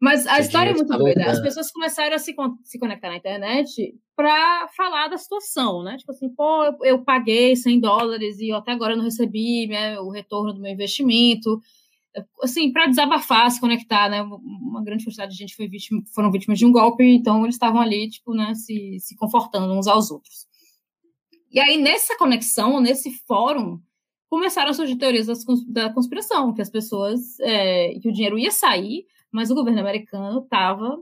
Mas a história é muito tá doida. As pessoas começaram a se, se conectar na internet para falar da situação, né? Tipo assim, pô, eu, eu, paguei 100 dólares e até agora eu não recebi né, o retorno do meu investimento. Assim, para desabafar, se conectar, né? Uma grande quantidade de gente foi vítima, foram vítimas de um golpe, então eles estavam ali, tipo, né, se, se confortando uns aos outros. E aí, nessa conexão, nesse fórum, começaram a surgir teorias da conspiração, que as pessoas, é, que o dinheiro ia sair, mas o governo americano estava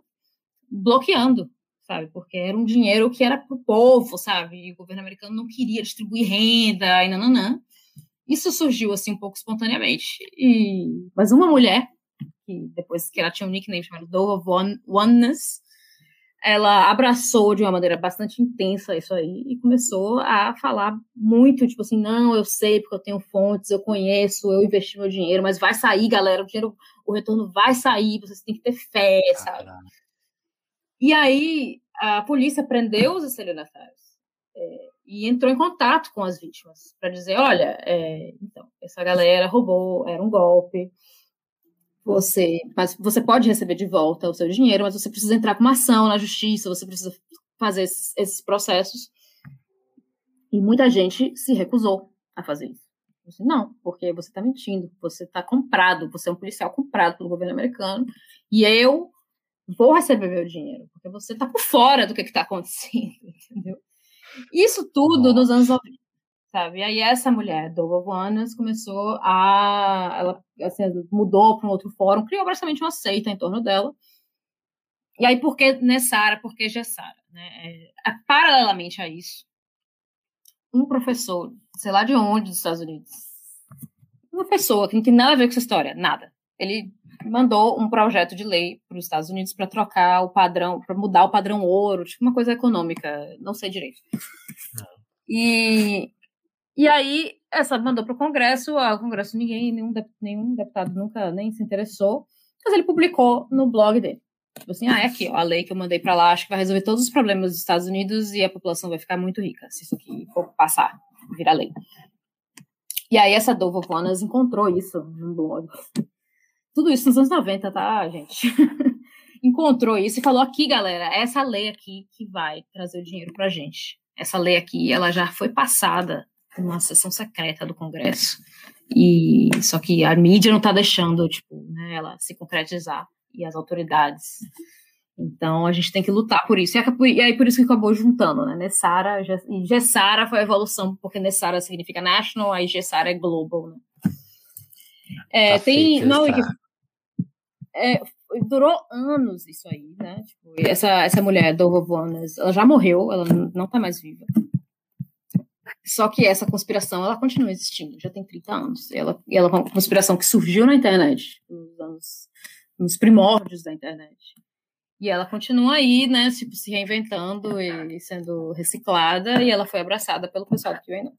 bloqueando, sabe? Porque era um dinheiro que era para o povo, sabe? E o governo americano não queria distribuir renda e nananã. Isso surgiu assim um pouco espontaneamente. E mas uma mulher que depois que ela tinha um nickname chamado Dove of Oneness, ela abraçou de uma maneira bastante intensa isso aí e começou a falar muito, tipo assim, não, eu sei porque eu tenho fontes, eu conheço, eu investi meu dinheiro, mas vai sair, galera, o dinheiro, o retorno vai sair, vocês têm que ter fé, sabe? E aí a polícia prendeu os estelionatários é, e entrou em contato com as vítimas para dizer, olha, é, então, essa galera roubou, era um golpe, você, mas você pode receber de volta o seu dinheiro, mas você precisa entrar com uma ação na justiça, você precisa fazer esses, esses processos. E muita gente se recusou a fazer isso. Disse, não, porque você está mentindo, você está comprado, você é um policial comprado pelo governo americano, e eu vou receber meu dinheiro, porque você está por fora do que está acontecendo, <laughs> entendeu? Isso tudo nos anos 90 sabe? E aí essa mulher, Dova Vanas, começou a, ela assim, mudou para um outro fórum, criou basicamente uma seita em torno dela. E aí por que Nessara, por que Gessara, né? É, paralelamente a isso, um professor, sei lá de onde, dos Estados Unidos, uma pessoa que não tem nada a ver com essa história, nada. Ele mandou um projeto de lei para os Estados Unidos para trocar o padrão, para mudar o padrão ouro, tipo uma coisa econômica, não sei direito. E e aí, essa mandou para o Congresso, o Congresso ninguém, nenhum, nenhum deputado nunca nem se interessou, mas ele publicou no blog dele. Tipo assim, ah, é aqui, ó, a lei que eu mandei para lá, acho que vai resolver todos os problemas dos Estados Unidos e a população vai ficar muito rica, se isso aqui for passar, virar lei. E aí essa Dova Planas encontrou isso no blog. Tudo isso nos anos 90, tá, gente? <laughs> encontrou isso e falou aqui, galera, essa lei aqui que vai trazer o dinheiro pra gente. Essa lei aqui, ela já foi passada uma sessão secreta do Congresso. E só que a mídia não está deixando, tipo, né, ela se concretizar e as autoridades. Então a gente tem que lutar por isso. E aí por isso que acabou juntando, né? Nessara e Gessara foi a evolução, porque Nessara significa national, aí Gessara é global, né? É, tá tem. Não, é, durou anos isso aí, né? Tipo, essa, essa mulher, Dova Vonas, ela já morreu, ela não está mais viva. Só que essa conspiração, ela continua existindo, já tem 30 anos. Ela, ela é uma conspiração que surgiu na internet, nos, anos, nos primórdios da internet. E ela continua aí, né, tipo, se reinventando e sendo reciclada, e ela foi abraçada pelo pessoal do QAnon.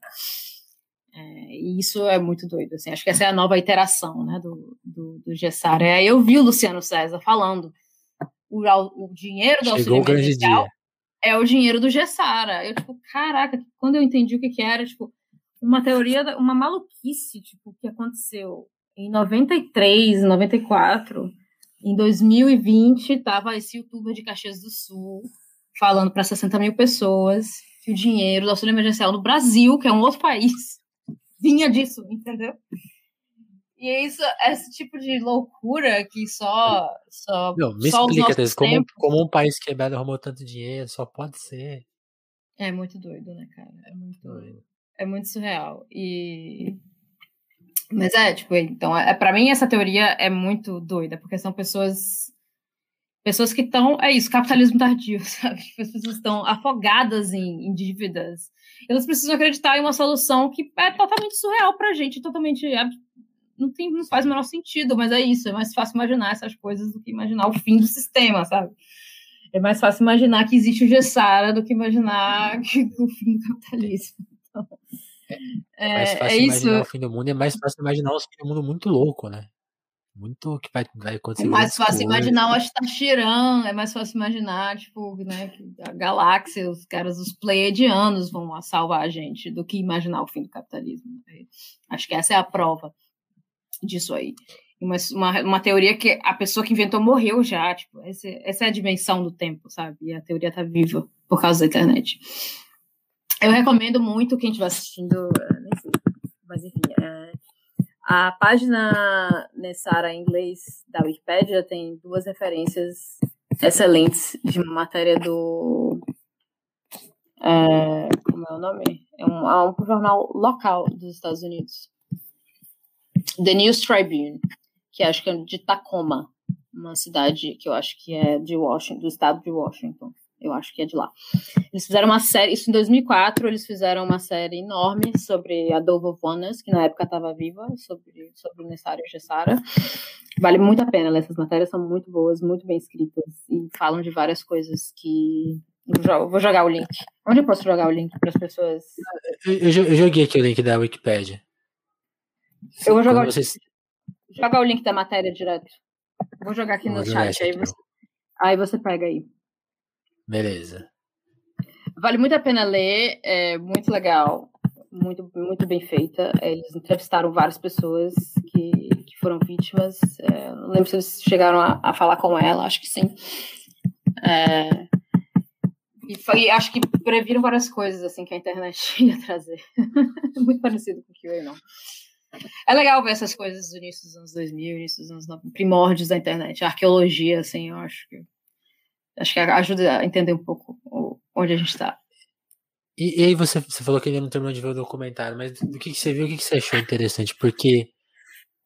É, e isso é muito doido, assim, acho que essa é a nova iteração, né, do, do, do Gessara. Aí eu vi o Luciano César falando o, o dinheiro do Chegou auxílio emergencial é o dinheiro do Gessara. Eu, tipo, caraca, quando eu entendi o que, que era, tipo, uma teoria, uma maluquice, tipo, que aconteceu em 93, 94, em 2020, tava esse youtuber de Caxias do Sul falando para 60 mil pessoas que o dinheiro do auxílio emergencial no Brasil, que é um outro país, <laughs> vinha disso, entendeu? E é isso, esse tipo de loucura que só. só Não, me só explica, Tess, como, como um país quebrado arrumou tanto dinheiro, só pode ser. É muito doido, né, cara? É muito doido. É muito surreal. E. Mas é, tipo, então, é, para mim essa teoria é muito doida, porque são pessoas. Pessoas que estão. É isso, capitalismo tardio, <laughs> sabe? As pessoas estão afogadas em, em dívidas. Elas precisam acreditar em uma solução que é totalmente surreal pra gente, totalmente não, tem, não faz o menor sentido, mas é isso, é mais fácil imaginar essas coisas do que imaginar o fim do sistema, sabe? É mais fácil imaginar que existe o Gessara do que imaginar que, o fim do capitalismo. Então, é, é mais fácil é imaginar isso. o fim do mundo, é mais fácil imaginar o fim do mundo muito louco, né? muito que vai, vai acontecer. É mais fácil imaginar o Astachiran, é mais fácil imaginar, tipo, né, a galáxia, os caras, os pleiadianos vão salvar a gente do que imaginar o fim do capitalismo. Né? Acho que essa é a prova disso aí. Uma, uma, uma, teoria que a pessoa que inventou morreu já, tipo, essa, essa é a dimensão do tempo, sabe? E a teoria tá viva por causa da internet. Eu recomendo muito quem estiver assistindo, eh, nem sei, mas enfim, é, a página Nessara em inglês da Wikipedia tem duas referências excelentes de uma matéria do. É, como é o nome? É um, é um jornal local dos Estados Unidos. The News Tribune, que acho que é de Tacoma, uma cidade que eu acho que é de Washington, do estado de Washington. Eu acho que é de lá. Eles fizeram uma série, isso em 2004, eles fizeram uma série enorme sobre a Dove of Honors, que na época estava viva, sobre, sobre o Nessara e Gessara. Vale muito a pena ler essas matérias, são muito boas, muito bem escritas e falam de várias coisas que. Eu vou jogar o link. Onde eu posso jogar o link para as pessoas? Eu, eu, joguei aqui o link da Wikipedia. Eu vou jogar, vocês... jogar o link da matéria direto. Vou jogar aqui vou no chat, aí você, aí você pega aí. Beleza. Vale muito a pena ler, é muito legal, muito, muito bem feita. Eles entrevistaram várias pessoas que, que foram vítimas. É, não lembro se eles chegaram a, a, falar com ela, acho que sim. É, e, foi, acho que previram várias coisas assim que a internet <laughs> ia trazer. <laughs> muito parecido com o que eu não. É legal ver essas coisas do início dos anos 2000, início dos anos 90, primórdios da internet, arqueologia, assim, eu acho que acho que ajuda a entender um pouco onde a gente está. E, e, aí você, você falou que ainda não terminou de ver o documentário, mas do que, que você viu, o que, que você achou interessante? Porque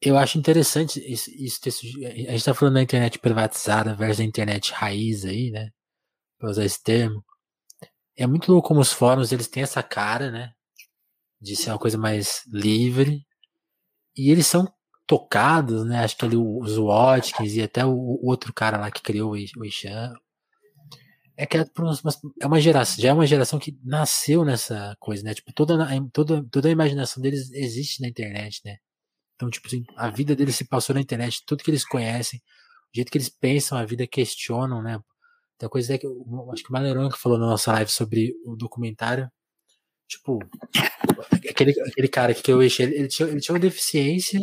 eu acho interessante isso, isso ter, a gente está falando da internet privatizada versus a internet raiz aí, né? Pra usar esse termo. É muito louco como os fóruns eles têm essa cara, né? De ser uma coisa mais livre. E eles são tocados, né? Acho que ali os Watkins e até o, o outro cara lá que criou o Ishan, é que é, é uma geração, já é uma geração que nasceu nessa coisa, né? Tipo, toda, toda, toda a imaginação deles existe na internet, né? Então, tipo assim, a vida deles se passou na internet, tudo que eles conhecem, o jeito que eles pensam a vida, questionam, né? Tem coisa é que eu, acho que o Malerão que falou na nossa live sobre o documentário, tipo, aquele, aquele cara que eu ele, ele, tinha, ele tinha uma deficiência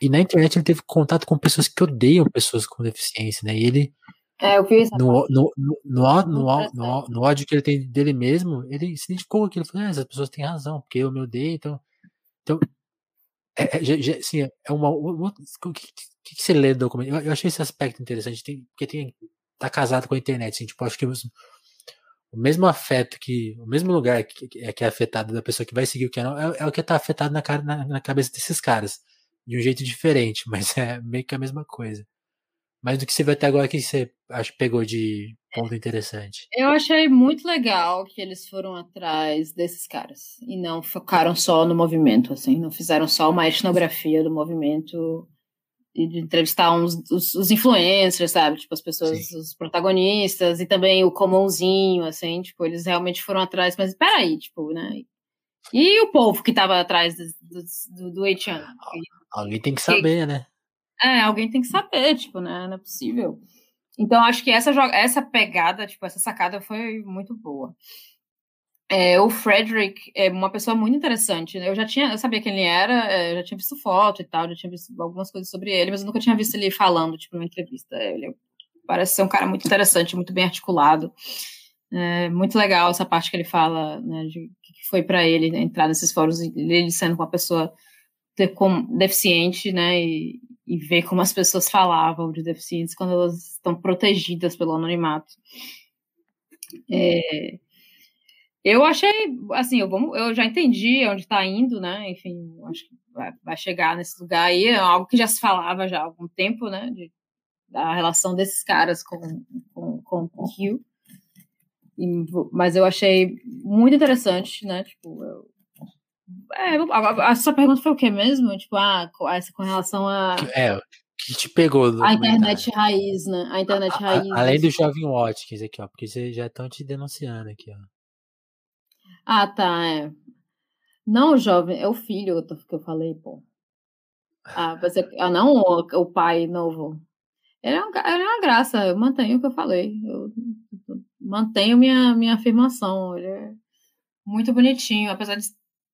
e na internet ele teve contato com pessoas que odeiam pessoas com deficiência, né? E ele é, eu vi no, no, no, no, no, ódio que ele tem dele mesmo, ele se identificou com aquilo. Falou, ah, essas pessoas têm razão, porque eu me odeio, então. Então, é, é, assim, é uma. O que, que, você lê do documento? Eu, achei esse aspecto interessante, tem, porque tem, tá casado com a internet, assim, tipo, acho que o, o mesmo afeto que. O mesmo lugar que, que, é, é afetado da pessoa que vai seguir o canal é, é o que tá afetado na, cara, na, na cabeça desses caras. De um jeito diferente, <laughs> mas é meio que a mesma coisa. Mas do que você viu até agora, que você acho pegou de ponto interessante? Eu achei muito legal que eles foram atrás desses caras e não focaram só no movimento, assim, não fizeram só uma etnografia do movimento de entrevistar uns, os, os influencers, sabe? Tipo, as pessoas, Sim. os protagonistas e também o comãozinho, assim, tipo, eles realmente foram atrás, mas peraí, tipo, né? E o povo que tava atrás do, do, do Eichan? Alguém tem que saber, que, né? É, alguém tem que saber, tipo, né? Não é possível. Então, acho que essa, essa pegada, tipo, essa sacada foi muito boa. É, o Frederick é uma pessoa muito interessante. Né? Eu já tinha, eu sabia quem ele era, é, já tinha visto foto e tal, já tinha visto algumas coisas sobre ele, mas eu nunca tinha visto ele falando, tipo, numa entrevista. Ele parece ser um cara muito interessante, muito bem articulado. É muito legal essa parte que ele fala, né, de que foi para ele entrar nesses fóruns, ele sendo uma pessoa com deficiente, né, e, e ver como as pessoas falavam de deficientes quando elas estão protegidas pelo anonimato. É, eu achei, assim, eu, vou, eu já entendi onde está indo, né? Enfim, acho que vai, vai, chegar nesse lugar aí, é algo que já se falava já há algum tempo, né? De, da relação desses caras com, com, com o Rio. mas eu achei muito interessante, né? Tipo, eu, é, a, a, sua pergunta foi o que mesmo? Tipo, ah, essa com relação a. É, que te pegou A internet raiz, né? A internet raiz. A, além do Jovem Watkins aqui, ó, porque já estão te denunciando aqui, ó. Ah, tá, é. Não, jovem, é o filho que eu falei, pô. Ah, você, ah não o, o pai novo. Ele é, uma, ele é uma graça, eu mantenho o que eu falei. Eu mantenho minha, minha afirmação. Ele é muito bonitinho, apesar de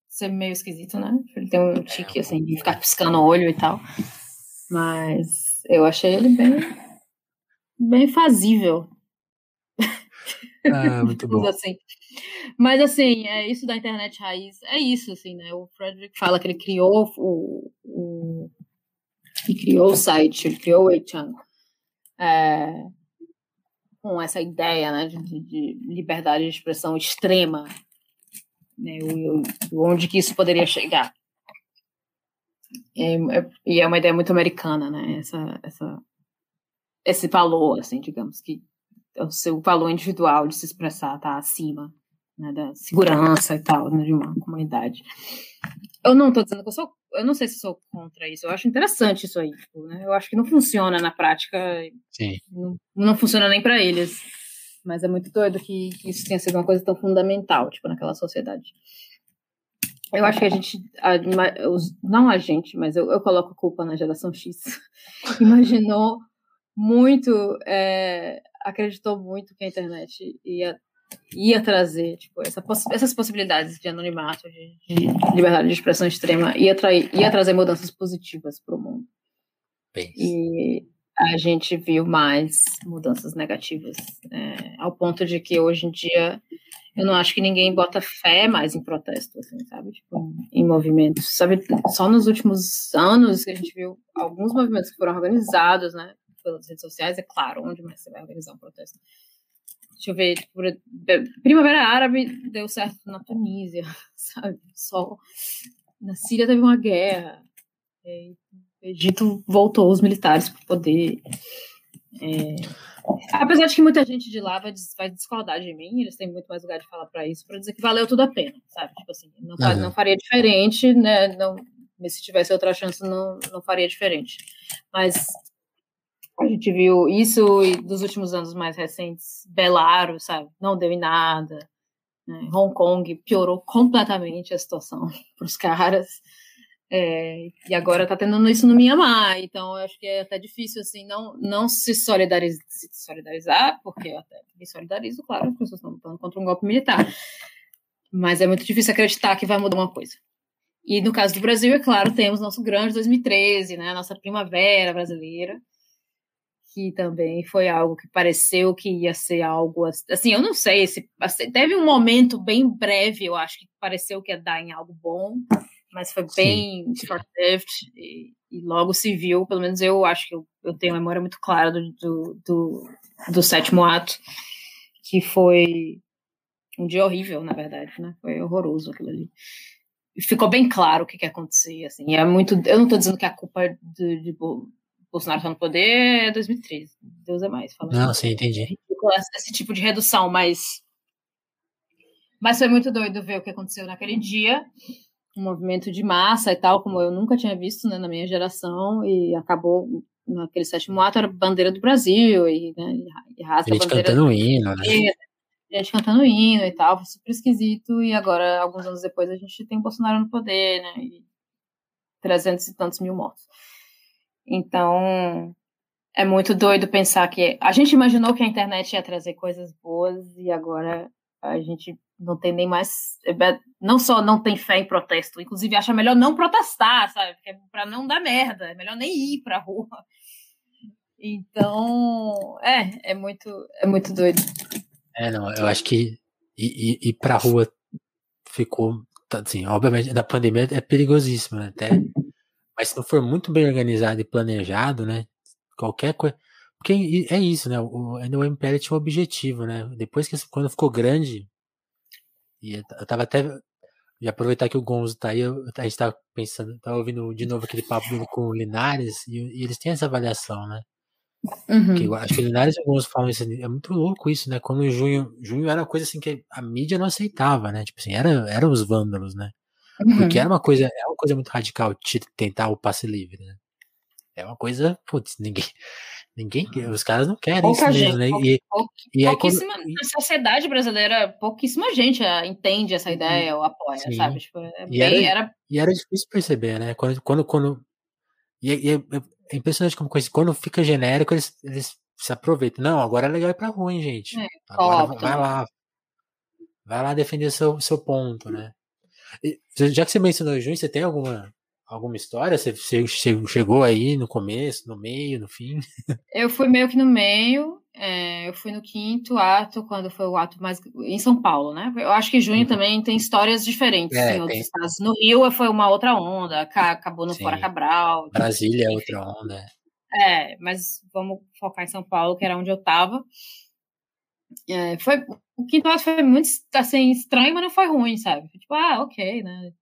ser meio esquisito, né? Ele tem um tique, assim, de ficar piscando o olho e tal. Mas eu achei ele bem, bem fazível. Ah, <laughs> muito bom. assim. Mas assim, é isso da internet raiz, é isso, assim, né? O Frederick fala que ele criou o, o ele criou o site, ele criou o 8chan é, com essa ideia né, de, de, liberdade de expressão extrema, né, onde que isso poderia chegar. É, é, e é uma ideia muito americana, né? Essa, essa, esse valor, assim, digamos que o seu valor individual de se expressar está acima né, da segurança e tal né, de uma comunidade. Eu não estou dizendo que eu sou, eu não sei se sou contra isso. Eu acho interessante isso aí. Tipo, né? Eu acho que não funciona na prática. Sim. Não, não funciona nem para eles. Mas é muito doido que, que, isso tenha sido uma coisa tão fundamental, tipo, naquela sociedade. Eu acho que a gente, a, não a gente, mas eu, eu coloco a culpa na geração X, <laughs> imaginou muito, é, acreditou muito que a internet ia ia trazer tipo, essa, essas possibilidades de anonimato, de, de, liberdade de expressão extrema, ia, trair, ia trazer mudanças positivas para o mundo. E a gente viu mais mudanças negativas, é, ao ponto de que hoje em dia eu não acho que ninguém bota fé mais em protesto, assim, sabe? Tipo, em movimentos. Sabe, só nos últimos anos que a gente viu alguns movimentos que foram organizados, né? Pelas redes sociais, é claro, onde mais você vai organizar um protesto Deixa eu ver, tipo, Primavera Árabe deu certo na Tunísia, <laughs> sabe? Só. Na Síria teve uma guerra. o Egito voltou os militares para o poder. É, apesar de que muita gente de lá vai, vai discordar de mim, eles têm muito mais lugar de falar para isso, para dizer que valeu tudo a pena, sabe? Tipo assim, não, não faria diferente, né? Não, se tivesse outra chance, não, não faria diferente. Mas a gente viu isso e dos últimos anos mais recentes, Belarus, sabe? Não deu em nada. Né? Hong Kong piorou completamente a situação <laughs> para os caras. É, e agora tá tendo isso no Mianmar, então eu acho que é até difícil assim não, não se, solidarizar, se solidarizar, porque eu até me solidarizo, claro, as pessoas estão lutando contra um golpe militar. Mas é muito difícil acreditar que vai mudar uma coisa. E no caso do Brasil, é claro, temos nosso grande 2013, né, nossa primavera brasileira, que também foi algo que pareceu que ia ser algo assim, eu não sei se assim, teve um momento bem breve, eu acho que pareceu que ia dar em algo bom, mas foi bem short-lived e, e, logo se viu, pelo menos eu acho que eu, eu tenho memória muito clara do, do, do, do sétimo ato, que foi um dia horrível, na verdade, né? Foi horroroso aquilo ali ficou bem claro o que, que acontecia, assim, é muito, eu não estou dizendo que a culpa é de, de, Bolsonaro está no poder é 2013. Deus é mais. Falando Não, sim, entendi. Esse tipo de redução, mas. Mas foi muito doido ver o que aconteceu naquele dia. Um movimento de massa e tal, como eu nunca tinha visto né, na minha geração, e acabou naquele sétimo ato, era bandeira do Brasil, e, né, e rasga gente bandeira cantando hino, né? Gente cantando hino e tal, foi super esquisito, e agora, alguns anos depois, a gente tem o Bolsonaro no poder, né? E 300 e tantos mil mortos. Então, é muito doido pensar que a gente imaginou que a internet ia trazer coisas boas e agora a gente não tem nem mais. Não só não tem fé em protesto, inclusive acha melhor não protestar, sabe? Porque é para não dar merda, é melhor nem ir pra rua. Então, é, é muito, é muito doido. É, não, eu acho que ir, ir, pra rua ficou, assim, obviamente, da pandemia é perigosíssimo, né? Até mas se não for muito bem organizado e planejado, né? Qualquer coisa. Porque é isso, né? O, o MPL tinha um objetivo, né? Depois que quando ficou grande, e eu tava até. E aproveitar que o Gonzo tá aí, eu, a gente tá pensando, tá ouvindo de novo aquele papo com o Linares, e, e eles têm essa avaliação, né? Uhum. Que acho que o Linares e o Gonzo falam isso, é muito louco isso, né? Quando em junho, junho era uma coisa assim que a mídia não aceitava, né? Tipo assim, era, eram os vândalos, né? Uhum. Porque era uma coisa, é uma coisa muito radical tentar o passe livre, né? É uma coisa, putz, ninguém, <laughs> ninguém, os caras não querem Pouca isso mesmo, né? E, e aí, quando, a sociedade brasileira, pouquíssima gente ah, entende essa uhum. ideia ou apoia, sim. sabe? Tipo, é e, era, era, e era difícil perceber, né? Quando, quando, quando E, é, e é, impressionante como coisa, quando fica genérico, eles, eles se aproveitam. Não, agora é legal ir pra hein, gente. É, agora vai, vai lá. Vai lá defender seu, seu ponto, né? Já que você mencionou o Junho, você tem alguma, alguma história? Você, você, chegou aí no começo, no meio, no fim? <laughs> Eu fui meio que no meio. É, eu fui no quinto ato, quando foi o ato mais. em São Paulo, né? Eu acho que junho uhum. também tem histórias diferentes é, em outros tem... estados. No Rio foi uma outra onda, acabou no Sim. Fora Cabral. Brasília é outra onda. É, mas vamos focar em São Paulo, que era onde eu tava. É, foi, o quinto ato foi muito assim, estranho, mas não foi ruim, sabe? Tipo, ah, ok, né?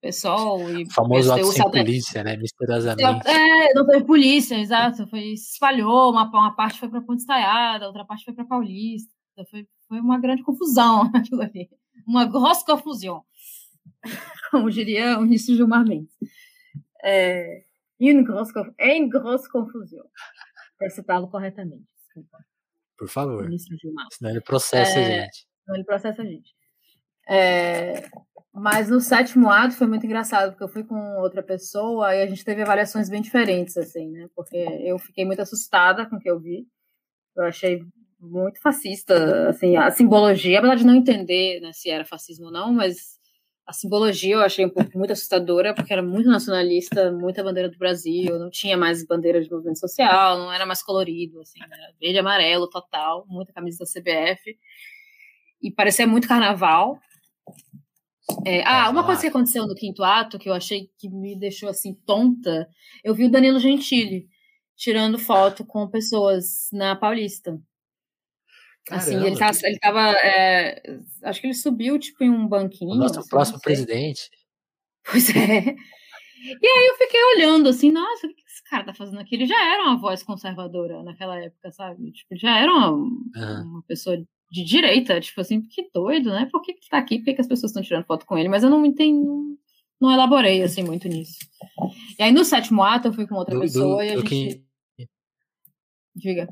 pessoal. E o famoso ato sem polícia, né? Misteriosamente. É, não teve polícia, exato. Foi, se espalhou, uma, uma parte foi para Ponte Estaiada, outra parte foi para Paulista. Foi, foi uma grande confusão <laughs> aquilo ali. Uma grossa confusão. <laughs> Como diria o ministro Gilmar Mendes. É, em grossa confusão. Para citá-lo corretamente. Desculpa. Por favor. Ministro Gilmar. Senão ele processa é, a gente. Senão ele processa a gente. É, mas no sétimo ato foi muito engraçado, porque eu fui com outra pessoa e a gente teve avaliações bem diferentes, assim, né? Porque eu fiquei muito assustada com o que eu vi. Eu achei muito fascista, assim, a simbologia, apesar de não entender né, se era fascismo ou não, mas a simbologia eu achei um pouco muito assustadora, porque era muito nacionalista, muita bandeira do Brasil, não tinha mais bandeira de movimento social, não era mais colorido, assim, era verde e amarelo total, muita camisa da CBF, e parecia muito carnaval, é, ah, uma coisa que aconteceu no quinto ato que eu achei que me deixou assim tonta, eu vi o Danilo Gentili tirando foto com pessoas na Paulista. Caramba. Assim, ele tava, ele tava é, acho que ele subiu tipo em um banquinho. O nosso assim, próximo presidente. Pois é. E aí eu fiquei olhando assim, nossa, o que esse cara tá fazendo aqui? Ele já era uma voz conservadora naquela época, sabe? Tipo, já era uma, uhum. uma pessoa de direita, tipo assim, que doido, né? Por que, que tá aqui? Por que, que as pessoas estão tirando foto com ele? Mas eu não entendo, não elaborei assim muito nisso. E aí no sétimo ato eu fui com outra do, pessoa do, e a gente. Que... Diga.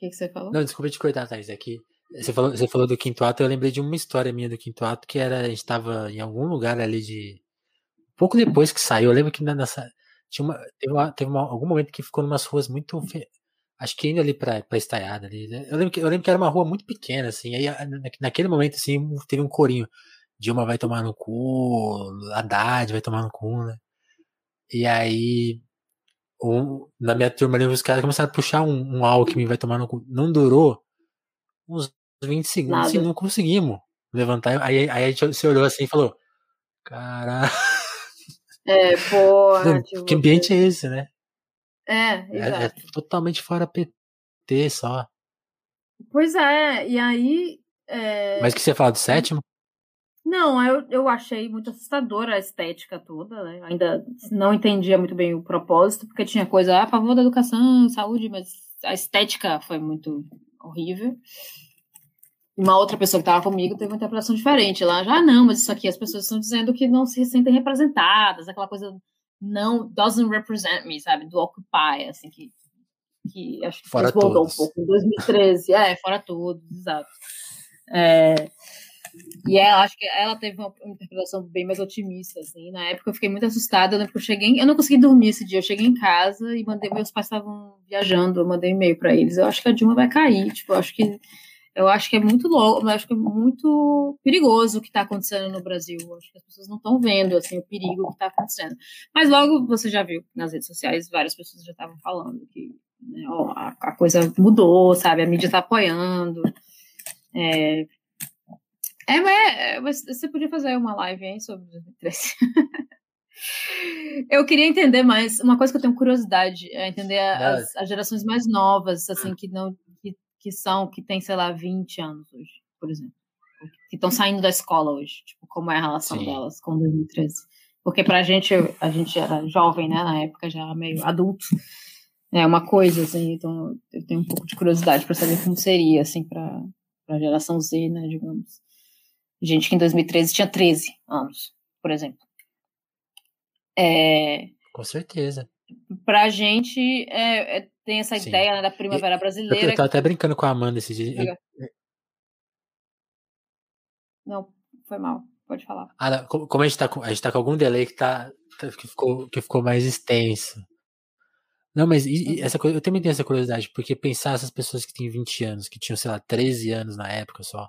Que, que você falou? Não, desculpa te cortar. Aqui. É você falou, você falou do quinto ato, eu lembrei de uma história minha do quinto ato, que era, a gente tava em algum lugar ali de. Pouco depois que saiu, eu lembro que nessa. Tinha uma, teve, uma, teve uma, algum momento que ficou numas ruas muito acho que indo ali pra, pra estaiada ali, né? Eu lembro, que, eu lembro que era uma rua muito pequena, assim, aí naquele momento, assim, teve um corinho. Dilma vai tomar no cu, Haddad vai tomar no cu, né? E aí, um, na minha turma ali, os caras começaram a puxar um, um Alckmin vai tomar no cu. Não durou uns 20 segundos, assim, não conseguimos levantar. Aí, aí a gente se olhou assim e falou, caralho. É, porra. Que ambiente é esse, né? É. É, é totalmente fora PT só. Pois é, e aí. É... Mas que você fala do sétimo? Não, eu, eu achei muito assustadora a estética toda, né? Ainda não entendia muito bem o propósito, porque tinha coisa a favor da educação, saúde, mas a estética foi muito horrível. Uma outra pessoa que estava comigo teve uma interpretação diferente. Lá já, ah, não, mas isso aqui as pessoas estão dizendo que não se sentem representadas, aquela coisa não doesn't represent me, sabe? Do Occupy, assim, que, que acho que fora todos. um pouco em 2013. é, fora todos, exato. É, e ela, acho que ela teve uma interpretação bem mais otimista, assim. Na época eu fiquei muito assustada, eu eu cheguei, eu não consegui dormir esse dia, eu cheguei em casa e mandei, meus pais estavam viajando, eu mandei um e-mail para eles, eu acho que a Dilma vai cair, tipo, eu acho que eu acho que é muito louco, eu acho que é muito perigoso o que está acontecendo no Brasil. Eu acho que as pessoas não estão vendo assim o perigo que está acontecendo. Mas logo você já viu nas redes sociais várias pessoas já estavam falando que né, ó, a, a, coisa mudou, sabe? A mídia está apoiando. É, é, é, você podia fazer uma live aí sobre 2013. <laughs> Eu queria entender mais. Uma coisa que eu tenho curiosidade é entender as, as gerações mais novas, assim, que não que são, que tem, sei lá, 20 anos hoje, por exemplo. Que estão saindo da escola hoje, tipo, como é a relação Sim. delas com 2013. Porque pra gente, a gente era jovem, né, na época, já meio adulto. É uma coisa, assim, então eu tenho um pouco de curiosidade para saber como seria, assim, pra, pra geração Z, né, digamos. Gente que em 2013 tinha 13 anos, por exemplo. É, Com certeza. Pra gente, é, é tem essa Sim. ideia né, da primavera brasileira. Eu, eu tava até brincando com a Amanda esses dias. Não, foi mal. pode falar. Ah, como a gente, tá com, a gente tá com algum delay que, tá, tá, que, ficou, que ficou mais extenso. Não, mas e, e essa coisa, eu também tenho essa curiosidade, porque pensar essas pessoas que têm 20 anos, que tinham, sei lá, 13 anos na época só,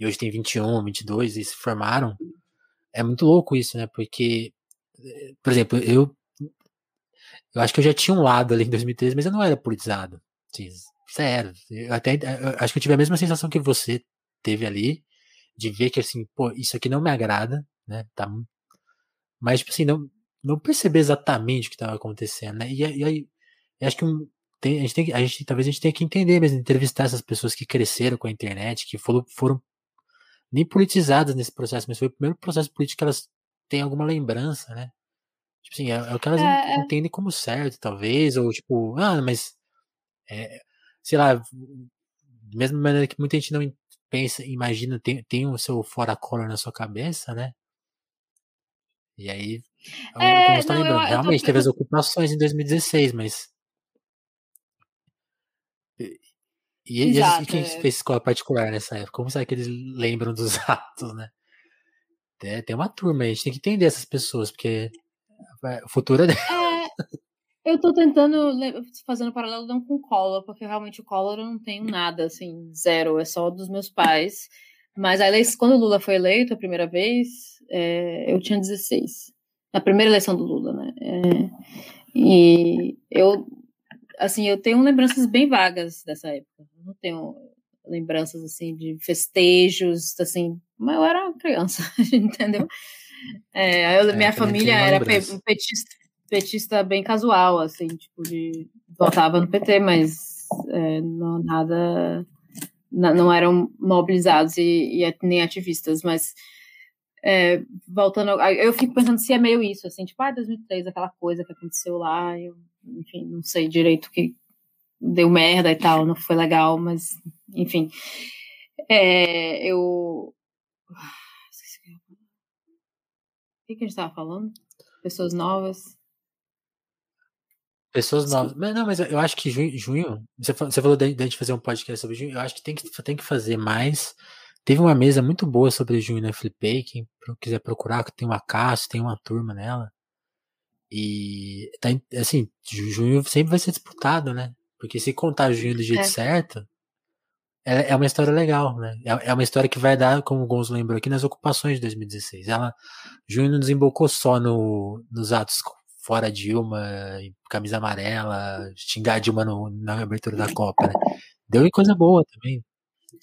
e hoje tem 21, 22 e se formaram, é muito louco isso, né? Porque, eh, por exemplo, eu eu acho que eu já tinha um lado ali em 2013, mas eu não era politizado. Assim, sério. Eu até eu acho que eu tive a mesma sensação que você teve ali, de ver que assim, pô, isso aqui não me agrada, né? Tá, mas, tipo assim, não, não perceber exatamente o que estava acontecendo, né? E, e aí, acho que um, tem, a gente tem, a gente, talvez a gente tenha que entender mesmo, entrevistar essas pessoas que cresceram com a internet, que foram, foram nem politizadas nesse processo, mas foi o primeiro processo político que elas têm alguma lembrança, né? Tipo assim, é, é o que elas é, é. entendem como certo, talvez, ou tipo, ah, mas, é, sei lá, da mesma maneira que muita gente não pensa, imagina, tem, tem o seu fora color na sua cabeça, né? E aí, é, como você tá lembrando, eu, realmente eu tô... teve as ocupações em 2016, mas. E, Exato, e quem é. fez escola particular nessa época? Como será que eles lembram dos <laughs> atos, né? É, tem uma turma aí, a gente tem que entender essas pessoas, porque o futuro é. É, eu tô tentando, fazendo paralelo não com o Collor, porque realmente o Collor eu não tenho nada, assim, zero, é só dos meus pais. Mas a eleição, quando o Lula foi eleito a primeira vez, é, eu tinha 16. Na primeira eleição do Lula, né? É, e eu, assim, eu tenho lembranças bem vagas dessa época. Não tenho lembranças, assim, de festejos, assim, mas eu era criança, <laughs> entendeu? É, eu, minha família era petista, petista bem casual, assim, tipo, de votava no PT, mas é, não, nada, não eram mobilizados e, e nem ativistas, mas é, voltando, eu fico pensando se é meio isso, assim, tipo, ah, 2003, aquela coisa que aconteceu lá, eu, enfim, não sei direito que deu merda e tal, não foi legal, mas, enfim, é, eu... O que, que a gente estava falando? Pessoas novas. Pessoas novas. Mas, não, mas eu acho que junho, junho você, falou de, de a gente fazer um podcast sobre junho, eu acho que tem que, tem que fazer mais Teve uma mesa muito boa sobre junho na Flipei, quem quiser procurar, que tem uma casa, tem uma turma nela. E tá, assim, junho sempre vai ser disputado, né? Porque se contar junho do jeito é. certo, é, é uma história legal, né? É, é uma história que vai dar, como o Gonzo lembrou aqui, nas ocupações de 2016. Ela, junho não desembocou só no, nos atos fora Dilma, camisa amarela, xingar Dilma no, na abertura da Copa, né? Deu em coisa boa também.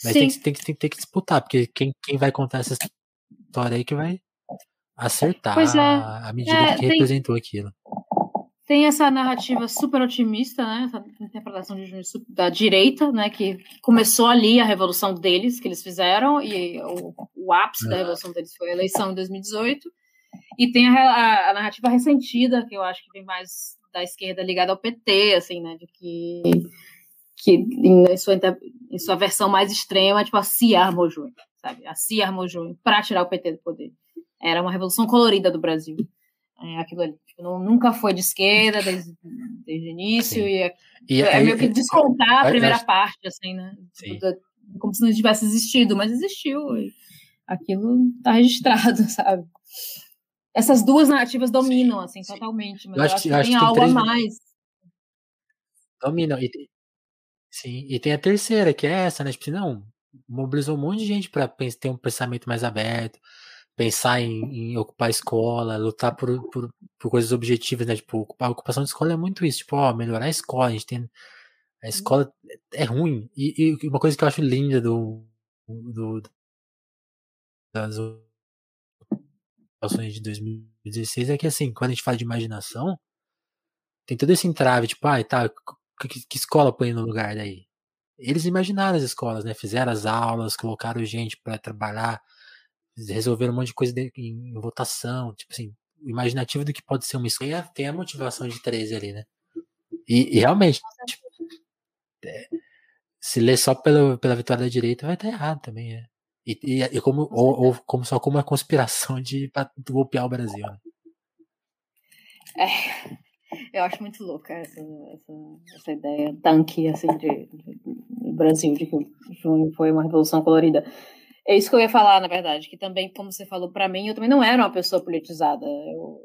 Mas tem que, tem, que, tem, tem que disputar, porque quem, quem vai contar essa história aí que vai acertar é. a medida é, que representou aquilo. Tem essa narrativa super otimista, né? Essa interpretação de da direita, né? Que começou ali a revolução deles, que eles fizeram, e o, o ápice é. da revolução deles foi a eleição em 2018. E tem a, a, a, narrativa ressentida, que eu acho que vem mais da esquerda ligada ao PT, assim, né? De que que em sua, em sua versão mais extrema, tipo, a CIA armou junho, sabe? A CIA armou junho para tirar o PT do poder. Era uma revolução colorida do Brasil. É, aquilo ali. Tipo, não, nunca foi de esquerda desde, desde o início. Sim. E, é, e é, meio que descontar a primeira parte, assim, né? Tipo, como se não tivesse existido, mas existiu. aquilo tá registrado, <laughs> sabe? Essas duas narrativas dominam, assim, Sim. totalmente. Mas eu acho, eu acho que, tem acho algo a mais. Dominam. E, Sim, e tem a terceira, que é essa, né? Tipo, assim, não, mobilizou um monte de gente para ter um pensamento mais aberto, pensar em, em ocupar a escola, lutar por, por, por, coisas objetivas, né? Tipo, a ocupação de escola é muito isso, tipo, ó, melhorar a escola, a gente tem. A escola é ruim. E, e uma coisa que eu acho linda do. do das ocupações de 2016 é que, assim, quando a gente fala de imaginação, tem todo esse entrave, tipo, ah, tá, que, que escola põe no lugar daí? Eles imaginaram as escolas, né? Fizeram as aulas, colocaram gente para trabalhar, resolveram um monte de coisa de, em, em, votação, tipo assim, imaginativo do que pode ser uma escola. Tem a, tem a motivação de 13 ali, né? E, e realmente, tipo, é, se ler só pela, pela vitória da direita vai estar errado também, é. E, e, e como, ou, ou, como só como uma conspiração de golpear o Brasil. Né? É, eu acho muito louca essa, essa, essa ideia tanque assim, de, de, do Brasil, de que junho foi uma revolução colorida. É isso que eu ia falar, na verdade, que também, como você falou para mim, eu também não era uma pessoa politizada. Eu,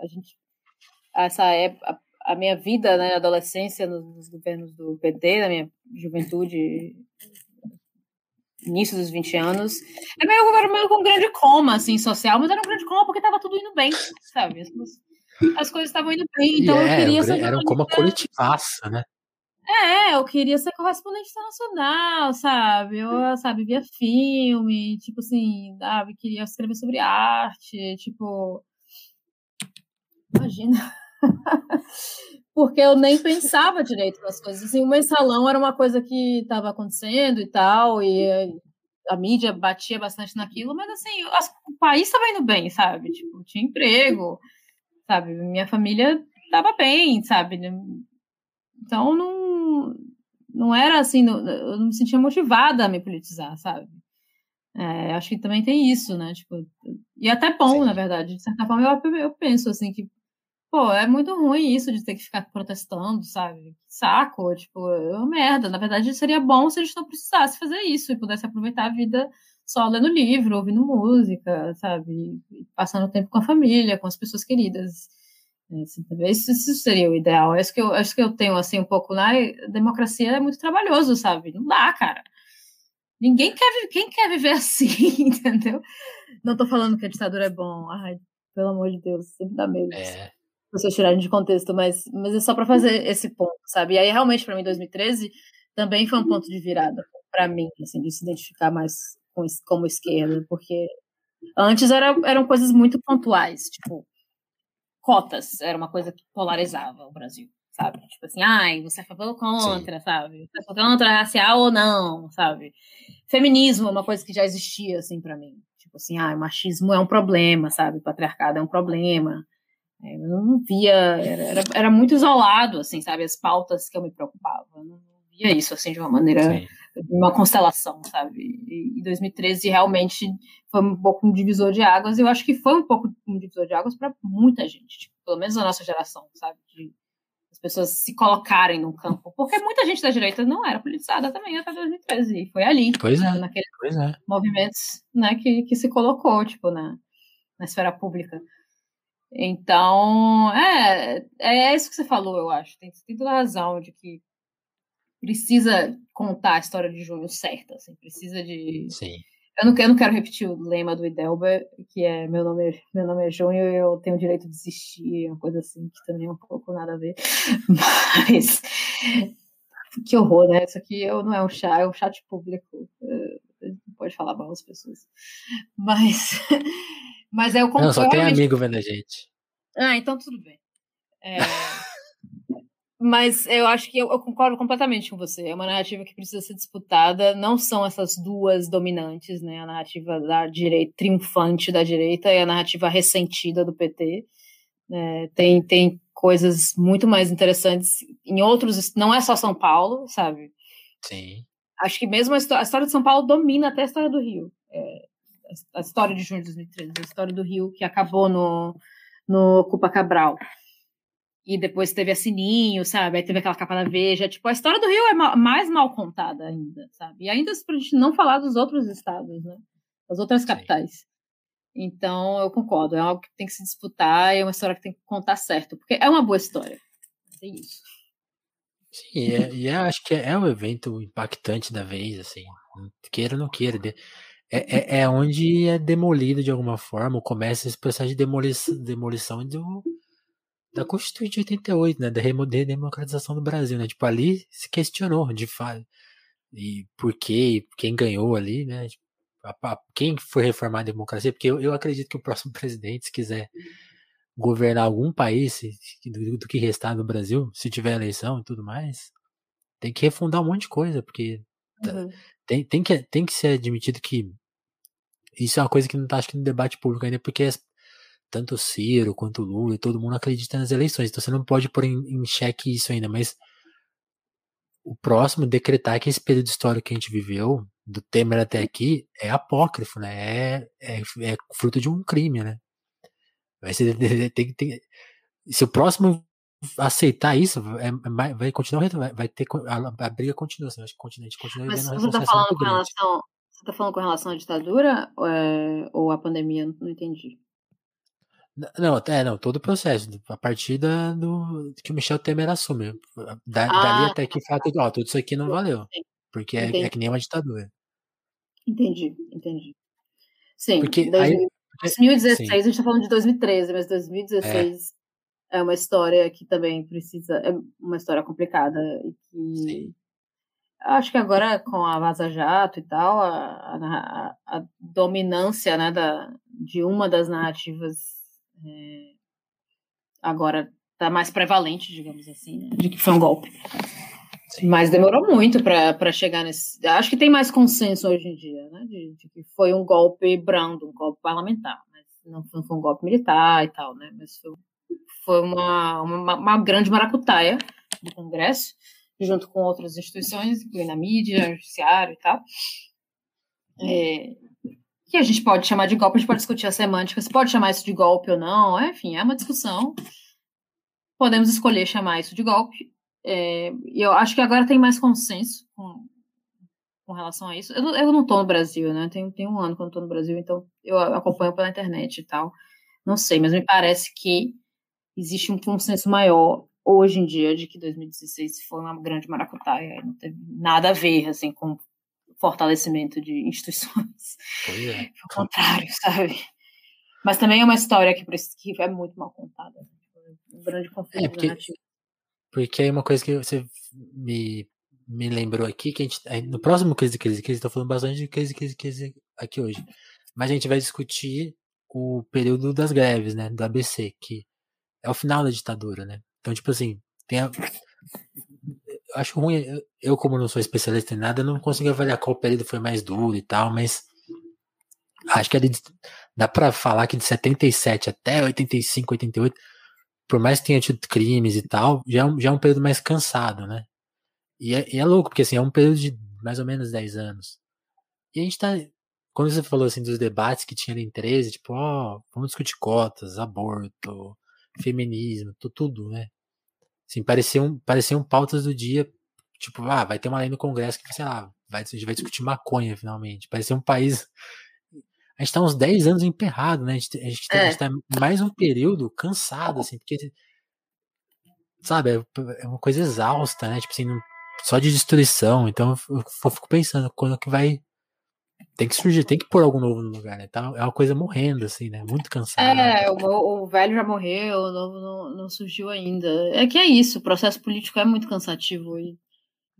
a gente, essa época, a minha vida, né, adolescência nos governos do PT, na minha juventude, início dos 20 anos, é meio, era meio com um grande coma, assim, social, mas era um grande coma porque estava tudo indo bem, sabe? As, as coisas estavam indo bem, então eu queria ser... Era um coma coletivaça, né? É, eu queria ser correspondente internacional, sabe? Eu, sabe, via filme, tipo assim, sabe? Queria escrever sobre arte, tipo... Imagina... <laughs> Porque eu nem pensava direito nas coisas. Assim, o mensalão era uma coisa que estava acontecendo e tal, e a mídia batia bastante naquilo, mas assim, as, o país estava indo bem, sabe? Tipo, tinha emprego, sabe? Minha família estava bem, sabe? Então não, não era assim, eu não me sentia motivada a me politizar, sabe? É, acho que também tem isso, né? Tipo, e até bom, Sim. na verdade. De certa forma, eu, eu penso assim que Pô, é muito ruim isso de ter que ficar protestando, sabe? Saco, tipo, é uma merda. Na verdade, seria bom se a gente não precisasse fazer isso e pudesse aproveitar a vida só lendo livro, ouvindo música, sabe? passando tempo com a família, com as pessoas queridas. É, assim, isso, isso seria o ideal. Acho que, eu, acho que eu tenho, assim, um pouco lá. Democracia é muito trabalhoso, sabe? Não dá, cara. Ninguém quer, quem quer viver <laughs> assim, entendeu? Não tô falando que a ditadura é bom. Ai, pelo amor de Deus, sempre dá medo. É pessoas tirarem de contexto, mas, mas é só para fazer esse ponto, sabe? E aí, realmente, para mim, 2013 também foi um ponto de virada para mim, assim, de se identificar mais com, como esquerda, porque antes era, eram coisas muito pontuais, tipo, cotas era uma coisa que polarizava o Brasil, sabe? Tipo assim, ai, você é favor ou contra, Sim. sabe? Você é contra racial ou não, sabe? Feminismo é uma coisa que já existia, assim, para mim. Tipo assim, ai, machismo é um problema, sabe? patriarcado é um problema. É, eu não via, era, era, era, muito isolado, assim, sabe, as pautas que eu me preocupava. Eu não via isso, assim, de uma maneira, Sim. Uma constelação, sabe. E, e 2013 realmente foi um pouco um divisor de águas, e eu acho que foi um pouco um divisor de águas para muita gente, tipo, pelo menos a nossa geração, sabe, de as pessoas se colocarem no campo, porque muita gente da direita não era politizada também até 2013, e foi ali, pois é, naqueles pois é. movimentos, né, que, que se colocou, tipo, na, na esfera pública. Então, é, é isso que você falou, eu acho. Tem, tem toda a razão de que precisa contar a história de junho certa, assim, precisa de. Sim. Eu não, eu não quero repetir o lema do Idelba, que é meu nome, é, meu nome é Júnior e eu tenho o direito de existir, uma coisa assim, que também é um pouco nada a ver. <laughs> Mas que horror, né? Isso aqui não é um chat, é um chat público. Não pode falar mal as pessoas. Mas <laughs> mas eu concordo. Não, só tem amigo vendo a gente. Ah, então tudo bem. É... Mas eu acho que eu, eu, concordo completamente com você. É uma narrativa que precisa ser disputada. Não são essas duas dominantes, né? A narrativa da direita, triunfante da direita e a narrativa ressentida do PT. É, tem, tem coisas muito mais interessantes em outros. Não é só São Paulo, sabe? Sim. Acho que mesmo a história, a história de São Paulo domina até a história do Rio. É, a história de junho de 2013, a história do Rio que acabou no, no Cupa Cabral. E depois teve a Sininho, sabe? Aí teve aquela capa da Veja. Tipo, a história do Rio é mal, mais mal contada ainda, sabe? E ainda pra gente não falar dos outros estados, né? Das outras capitais. Então, eu concordo. É algo que tem que se disputar, é uma história que tem que contar certo. Porque é uma boa história. É isso. Sim, e, é, e é, acho que é, é um evento impactante da vez, assim. Queira ou não queira. É, é, é, onde é demolido de alguma forma, começa esse processo de demolição, demolição do, da Constituição de 88, né? Da redemocratização do Brasil, né? Tipo, ali se questionou de fato. E por quê, quem ganhou ali, né? Quem foi reformar a democracia, porque eu, eu acredito que o próximo <laughs> presidente, se quiser governar algum país do, do que restar no Brasil, se tiver eleição e tudo mais, tem que refundar um monte de coisa, porque uhum. tem, tem, que, tem que ser admitido que isso é uma coisa que não está acho que no debate público ainda, porque tanto o Ciro quanto o Lula e todo mundo acredita nas eleições, então você não pode pôr em, em xeque isso ainda, mas o próximo decretar que esse período histórico que a gente viveu, do Temer até aqui, é apócrifo, né? É, é, é fruto de um crime, né? Vai ser, <laughs> tem, tem, se o próximo aceitar isso, é, vai continuar, vai, vai ter a, a, briga continua, assim, acho que o continente continua Mas você está falando com relação Você tá falando com relação à ditadura é, ou à pandemia? Não entendi. Não, é, não, todo o processo, a partir da, do que o Michel Temer assume. Da, ah, dali até que fato, ó, tudo isso aqui não valeu. Porque é, é, que nem uma ditadura. Entendi, entendi. Sim, porque 2016, sim. a gente tá falando de 2013, mas 2016 é. é. uma história que também precisa. É uma história complicada e que. Sim. Acho que agora com a Vaza Jato e tal, a, a, a dominância né, da, de uma das narrativas é, agora está mais prevalente, digamos assim, né, de que foi um golpe. Sim. Mas demorou muito para chegar nesse. Acho que tem mais consenso hoje em dia, né? De, de, que foi um golpe brando, um golpe parlamentar, mas não foi, foi um golpe militar e tal, né? Mas foi, foi uma, uma, uma, grande maracutaia do Congresso, junto com outras instituições, incluindo a mídia, o judiciário e tal. É, que a gente pode chamar de golpe, a gente pode discutir a semântica, se pode chamar isso de golpe ou não, enfim, é uma discussão. Podemos escolher chamar isso de golpe. É, eu acho que agora tem mais consenso com, com relação a isso. Eu, eu não estou no Brasil, né? Tem, tem um ano que eu não estou no Brasil, então eu acompanho pela internet e tal. Não sei, mas me parece que existe um consenso maior hoje em dia de que 2016 foi uma grande maracutaia. Não teve nada a ver, assim, com fortalecimento de instituições. Pois é. <laughs> Ao contrário, sabe? Mas também é uma história que, que é muito mal contada. Né? Um grande conflito é porque, narrativo. Porque é uma coisa que você me, me lembrou aqui, que a gente, no próximo crise, crise, crise, estou falando bastante de crise, crise, crise aqui hoje. Mas a gente vai discutir o período das greves, né, do ABC, que é o final da ditadura, né? Então, tipo assim, tem a, acho ruim, eu como não sou especialista em nada, não consigo avaliar qual período foi mais duro e tal, mas acho que ali dá para falar que de 77 até 85, 88, por mais que tenha tido crimes e tal, já é um, já é um período mais cansado, né? E é, e é louco, porque assim, é um período de mais ou menos 10 anos. E a gente tá. Quando você falou assim dos debates que tinha ali em 13, tipo, ó, oh, vamos discutir cotas, aborto, feminismo, tudo, né? Assim, pareciam, pareciam pautas do dia, tipo, ah, vai ter uma lei no Congresso que, sei lá, vai, a gente vai discutir maconha finalmente. Parecia um país. A gente tá uns 10 anos emperrado, né? A gente, a gente, tá, é. a gente tá mais um período cansado, assim, porque. Sabe, é, é uma coisa exausta, né? Tipo assim, só de destruição. Então eu, eu fico pensando quando que vai tem que surgir, tem que pôr algo novo no lugar, né? Tá, é uma coisa morrendo, assim, né? Muito cansado. É, o, o, velho já morreu, o novo não, não, surgiu ainda. É que é isso, o processo político é muito cansativo e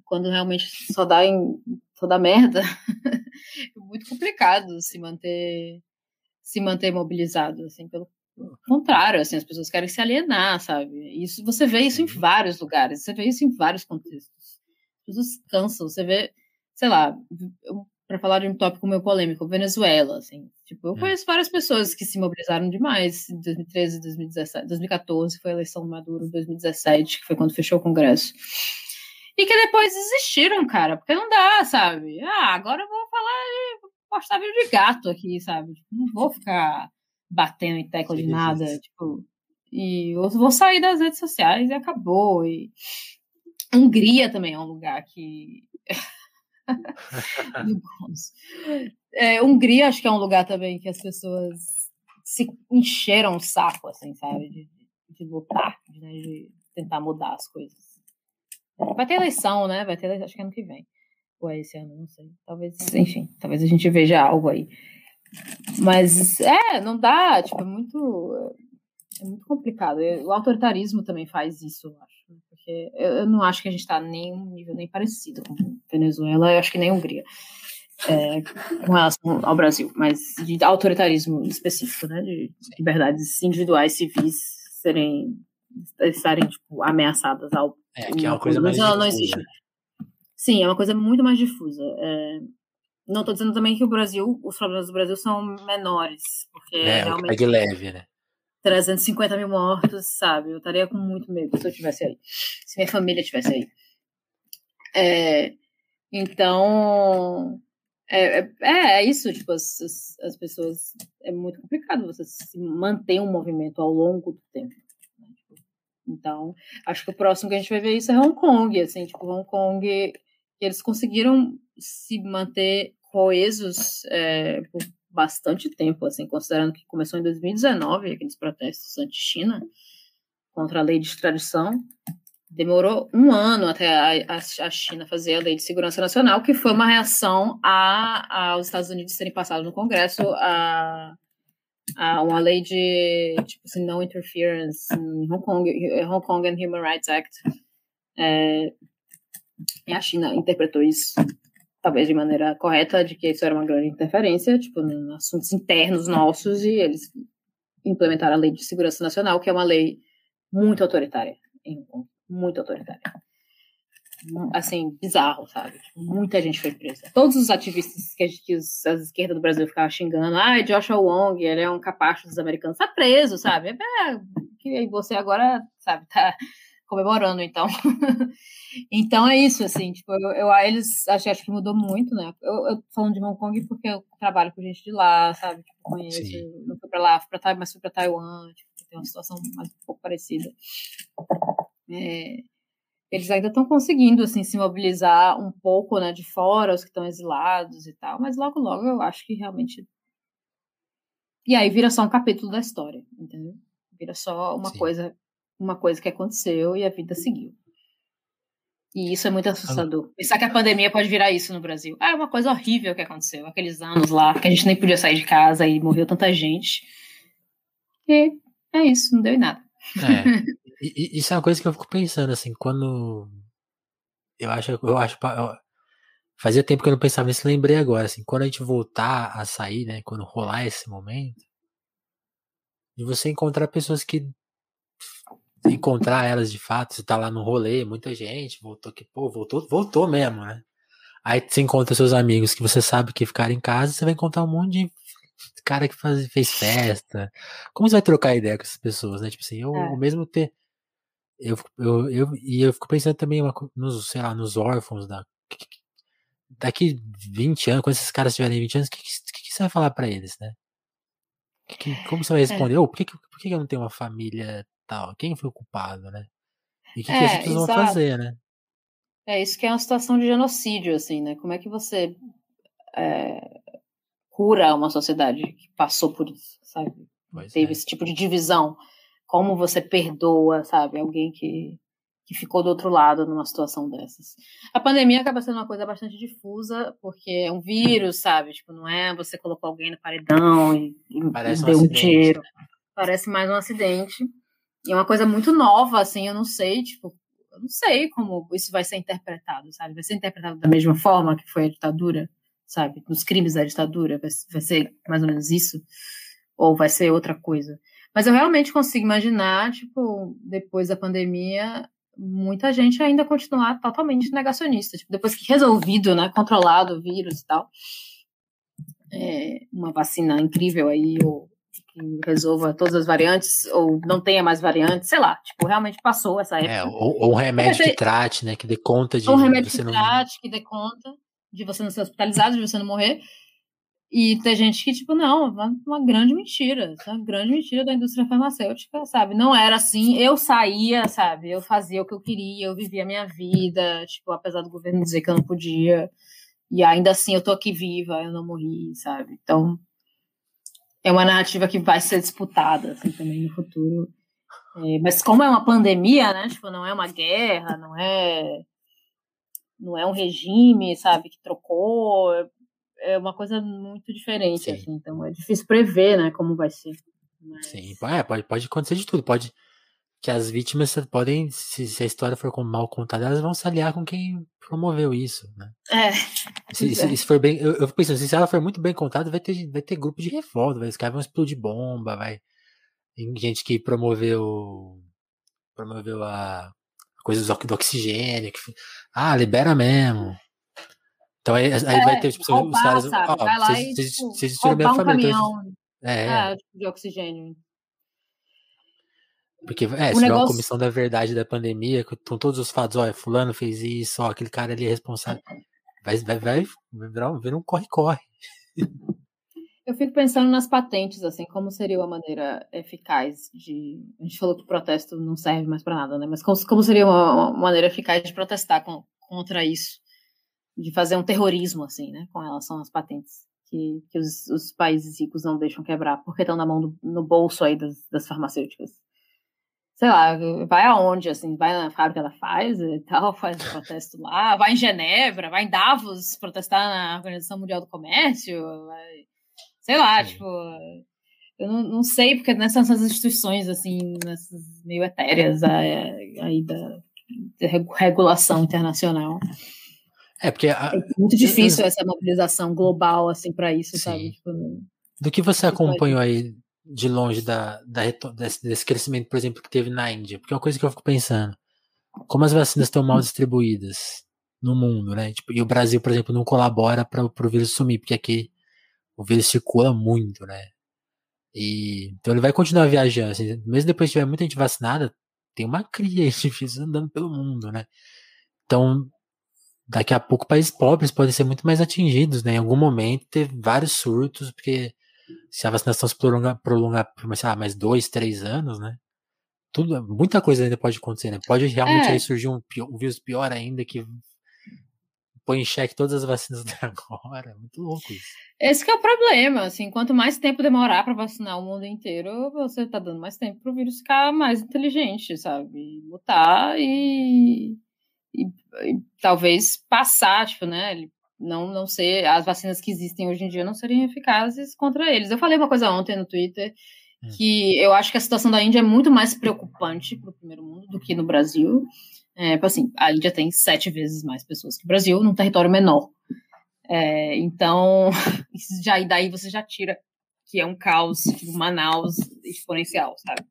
quando realmente só dá em só dá merda, <laughs> é muito complicado se manter se manter mobilizado, assim, pelo contrário, assim, as pessoas querem se alienar, sabe? Isso você vê isso em vários lugares, você vê isso em vários contextos. As pessoas cansam, você vê, sei lá, para falar de um tópico meio polêmico, Venezuela, assim. Tipo, eu hum. conheço várias pessoas que se mobilizaram demais em 2013, 2017, 2014 foi a eleição do Maduro, 2017, que foi quando fechou o Congresso. E que depois desistiram, cara, porque não dá, sabe? Ah, agora eu vou falar de postar vídeo de gato aqui, sabe? Tipo, não vou ficar batendo em tecla de nada, tipo, e eu vou sair das redes sociais e acabou. E Hungria também é um lugar que <laughs> é, Hungria, acho que é um lugar também que as pessoas se encheram o saco, assim, sabe? De, de lutar, né? de tentar mudar as coisas. Vai ter eleição, né? Vai ter eleição, acho que ano que vem. Ou é esse ano, não sei. Talvez, enfim, talvez a gente veja algo aí. Mas, é, não dá, tipo, é muito, é muito complicado. O autoritarismo também faz isso, eu acho. Porque eu, não acho que a gente está nem um nível nem parecido com Venezuela, eu acho que nem Hungria, é, com relação ao Brasil, mas de autoritarismo específico, né, de liberdades individuais civis serem estarem tipo, ameaçadas ao é, que é uma coisa mais não existe. Sim, é uma coisa muito mais difusa. É, não estou dizendo também que o Brasil, os problemas do Brasil são menores, porque é, realmente é leve, né? 350 mil mortos, sabe? Eu estaria com muito medo se eu estivesse aí. Se minha família estivesse aí. É, então, é, é, é, isso, tipo, as, as, pessoas. É muito complicado você se manter um movimento ao longo do tempo. Né? Tipo, então, acho que o próximo que a gente vai ver isso é Hong Kong, assim, tipo, Hong Kong, eles conseguiram se manter coesos é, por bastante tempo, assim, considerando que começou em 2019 aqueles protestos anti-China contra a lei de extradição. Demorou um ano até a, a, China fazer a lei de segurança nacional, que foi uma reação a, aos Estados Unidos terem passado no Congresso a, a uma lei de tipo assim, no interference Hong Kong, Hong Kong and Human Rights Act. É, a China interpretou isso talvez de maneira correta, de que isso era uma grande interferência, tipo, em assuntos internos nossos, e eles implementaram a Lei de Segurança Nacional, que é uma lei muito autoritária, muito autoritária. Assim, bizarro, sabe? Tipo, muita gente foi presa. Todos os ativistas que, que os, as esquerdas do Brasil ficavam xingando, ah, Joshua Wong, ele é um capacho dos americanos, tá preso, sabe? É, que você agora, sabe, tá comemorando, então. <laughs> então é isso, assim, tipo, eu, eu eles acho, acho que mudou muito, né? Eu, eu falando de Hong Kong porque eu trabalho com gente de lá, sabe? Tipo, conheço, Sim. não fui pra lá, fui pra mas fui pra Taiwan, tipo, tem uma situação mais um pouco parecida. É, eles ainda estão conseguindo, assim, se mobilizar um pouco, né, de fora, os que estão exilados e tal, mas logo, logo eu acho que realmente. E aí vira só um capítulo da história, entendeu? Vira só uma Sim. coisa uma coisa que aconteceu e a vida seguiu. E isso é muito assustador. Pensar que a pandemia pode virar isso no Brasil. Ah, é uma coisa horrível que aconteceu. Aqueles anos lá que a gente nem podia sair de casa e morreu tanta gente. E é isso, não deu em nada. É. E, isso é uma coisa que eu fico pensando, assim, quando. Eu acho. Eu acho fazia tempo que eu não pensava nisso, lembrei agora, assim, quando a gente voltar a sair, né? Quando rolar esse momento, de você encontrar pessoas que encontrar elas de fato, você tá lá no rolê, muita gente, voltou que, pô, voltou, voltou mesmo, né? Aí você encontra seus amigos que você sabe que ficaram em casa, você vai encontrar um monte de cara que faz, fez festa. Como você vai trocar ideia com essas pessoas, né? Tipo assim, eu, é. mesmo ter. Eu, eu, eu, e eu fico pensando também uma, nos, sei lá, nos órfãos da. Daqui 20 anos, quando esses caras tiverem 20 anos, o que, que, que, você vai falar para eles, né? Que, como você vai é. responder? É. Oh, por, que, por que eu não tenho uma família tal. Quem foi o culpado, né? E o que, é, que as pessoas vão fazer, né? É, isso que é uma situação de genocídio, assim, né? Como é que você é, cura uma sociedade que passou por isso, sabe? Pois Teve é. esse tipo de divisão. Como você perdoa, sabe? Alguém que, que ficou do outro lado numa situação dessas. A pandemia acaba sendo uma coisa bastante difusa, porque é um <laughs> vírus, sabe? Tipo, não é você colocou alguém no paredão e, e deu um, tiro. Parece mais um acidente. E é uma coisa muito nova, assim, eu não sei, tipo, eu não sei como isso vai ser interpretado, sabe? Vai ser interpretado da mesma forma que foi a ditadura, sabe? Nos crimes da ditadura, vai, ser mais ou menos isso? Ou vai ser outra coisa? Mas eu realmente consigo imaginar, tipo, depois da pandemia, muita gente ainda continuar totalmente negacionista. Tipo, depois que resolvido, né, controlado o vírus e tal, é, uma vacina incrível aí, ou que resolva todas as variantes, ou não tenha mais variantes, sei lá, tipo, realmente passou essa época. É, ou, ou um remédio que trate, né, que dê conta de... Um remédio que não... trate, que dê conta de você não ser hospitalizado, de você não morrer, e tem gente que, tipo, não, uma, uma grande mentira, uma grande mentira da indústria farmacêutica, sabe? Não era assim, eu saía, sabe? Eu fazia o que eu queria, eu vivia a minha vida, tipo, apesar do governo dizer que eu não podia, e ainda assim eu tô aqui viva, eu não morri, sabe? Então, é uma narrativa que vai ser disputada assim, também no futuro. É, mas como é uma pandemia, né? Tipo, não é uma guerra, não é não é um regime, sabe, que trocou. É uma coisa muito diferente, assim. Então é difícil prever, né, como vai ser. Mas... Sim, é, pode, pode acontecer de tudo. Pode que as vítimas podem, se, se a história for mal contada, elas vão se aliar com quem promoveu isso, né? É. Se, se, se for bem, eu, eu se ela for muito bem contada, vai ter, vai ter grupo de revolta, vai, os caras vão explodir bomba, vai. Tem gente que promoveu, promoveu a coisa do, do oxigênio, que, ah, libera mesmo. Então aí, aí é, vai ter, tipo, roubar, os caras, ó, vocês, vocês, tipo, vocês destruíram minha família. Então, é, é, tipo, de oxigênio. Porque, é, se negócio... a comissão da verdade da pandemia, com todos os fatos, olha, fulano fez isso, ó, aquele cara ali é responsável. Vai, vai, vai virar um, um corre-corre. <laughs> Eu fico pensando nas patentes, assim, como seria uma maneira eficaz de. A gente falou que o protesto não serve mais para nada, né? Mas como, como seria uma, uma, maneira eficaz de protestar com, contra isso? de fazer um terrorismo, assim, né, com relação às patentes. Que, que os, os países ricos não deixam quebrar, porque estão na mão do, no bolso aí das, das farmacêuticas sei lá, vai aonde, assim, vai na fábrica da Pfizer e tal, <laughs> faz um protesto lá, vai em Genebra, vai em Davos protestar na Organização Mundial do Comércio, vai, sei lá, Sim. tipo, eu não, não sei, porque nessas instituições, assim, nessas meio etéreas aí da, da regulação internacional. É, porque... A... É muito difícil essa mobilização global, assim, para isso, Sim. sabe? Tipo, do que você acompanhou aí de longe da, da desse, desse, crescimento, por exemplo, que teve na Índia. Porque é uma coisa que eu fico pensando. Como as vacinas estão mal distribuídas no mundo, né? Tipo, e o Brasil, por exemplo, não colabora para o vírus sumir, porque aqui o vírus circula muito, né? E, então ele vai continuar viajando. Assim, mesmo depois que tiver muita gente vacinada, tem uma cria <laughs> de vírus andando pelo mundo, né? Então, daqui a pouco países pobres podem ser muito mais atingidos, né? Em algum momento ter vários surtos, porque se a vacinação se prolongar, prolongar por sei lá, mais dois, três anos, né? Tudo, muita coisa ainda pode acontecer, né? Pode realmente é. aí surgir um, um vírus pior ainda que põe em xeque todas as vacinas <laughs> até agora. É muito louco isso. Esse é o problema, assim, quanto mais tempo demorar para vacinar o mundo inteiro, você tá dando mais tempo para o vírus ficar mais inteligente, sabe? Lutar e, e, e, talvez passar, tipo, né? Ele não, não ser, as vacinas que existem hoje em dia não seriam eficazes contra eles. Eu falei uma coisa ontem no Twitter hum. que eu acho que a situação da Índia é muito mais preocupante para o primeiro mundo do que no Brasil. É, assim, a Índia tem sete vezes mais pessoas que o Brasil, num território menor. É, então, <laughs> já, e daí você já tira que é um caos, tipo Manaus exponencial, sabe?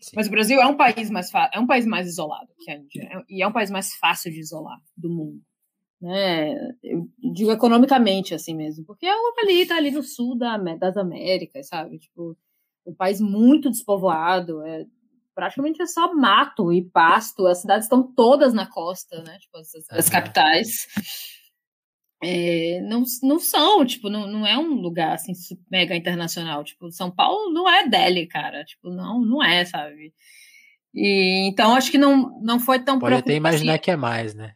Sim. Mas o Brasil é um país mais é um país mais isolado que a Índia, é, e é um país mais fácil de isolar do mundo né? Eu digo economicamente assim mesmo, porque é ali, tá ali no sul da, das Américas, sabe? Tipo, um país muito despovoado, é, praticamente é só mato e pasto, as cidades estão todas na costa, né? Tipo, as, as capitais. É, não, não são, tipo, não, não é um lugar assim mega internacional. Tipo, São Paulo não é Delhi, cara. Tipo, não, não é, sabe? E, então acho que não, não foi tão Pode até imaginar assim. que é mais, né?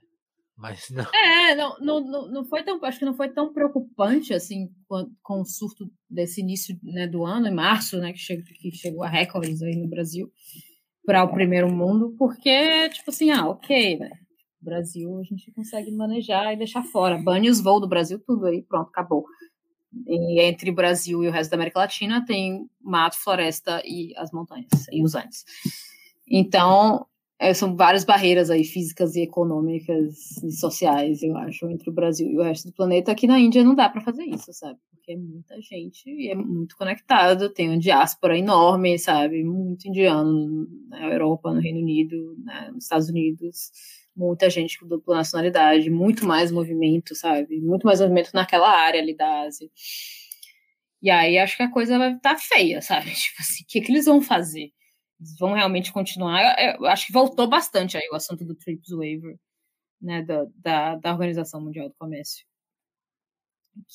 Mas não. É, não, não, não foi tão, acho que não foi tão preocupante assim com, com o surto desse início né, do ano, em março, né, que, chegou, que chegou a recordes aí no Brasil para o primeiro mundo, porque, tipo assim, ah, ok, né? Brasil a gente consegue manejar e deixar fora. Bane os voos do Brasil, tudo aí, pronto, acabou. E entre o Brasil e o resto da América Latina tem mato, floresta e as montanhas, e os Andes. Então, é, são várias barreiras aí físicas e econômicas e sociais, eu acho, entre o Brasil e o resto do planeta. Aqui na Índia não dá para fazer isso, sabe? Porque é muita gente e é muito conectado, tem uma diáspora enorme, sabe? Muito indiano na Europa, no Reino Unido, né? nos Estados Unidos, muita gente com dupla nacionalidade, muito mais movimento, sabe? Muito mais movimento naquela área ali da Ásia. E aí acho que a coisa vai estar tá feia, sabe? <laughs> Tipo assim, o que, que eles vão fazer? Vão realmente continuar. Eu, eu, acho que voltou bastante aí o assunto do TRIPS waiver, né, da, da, da, Organização Mundial do Comércio,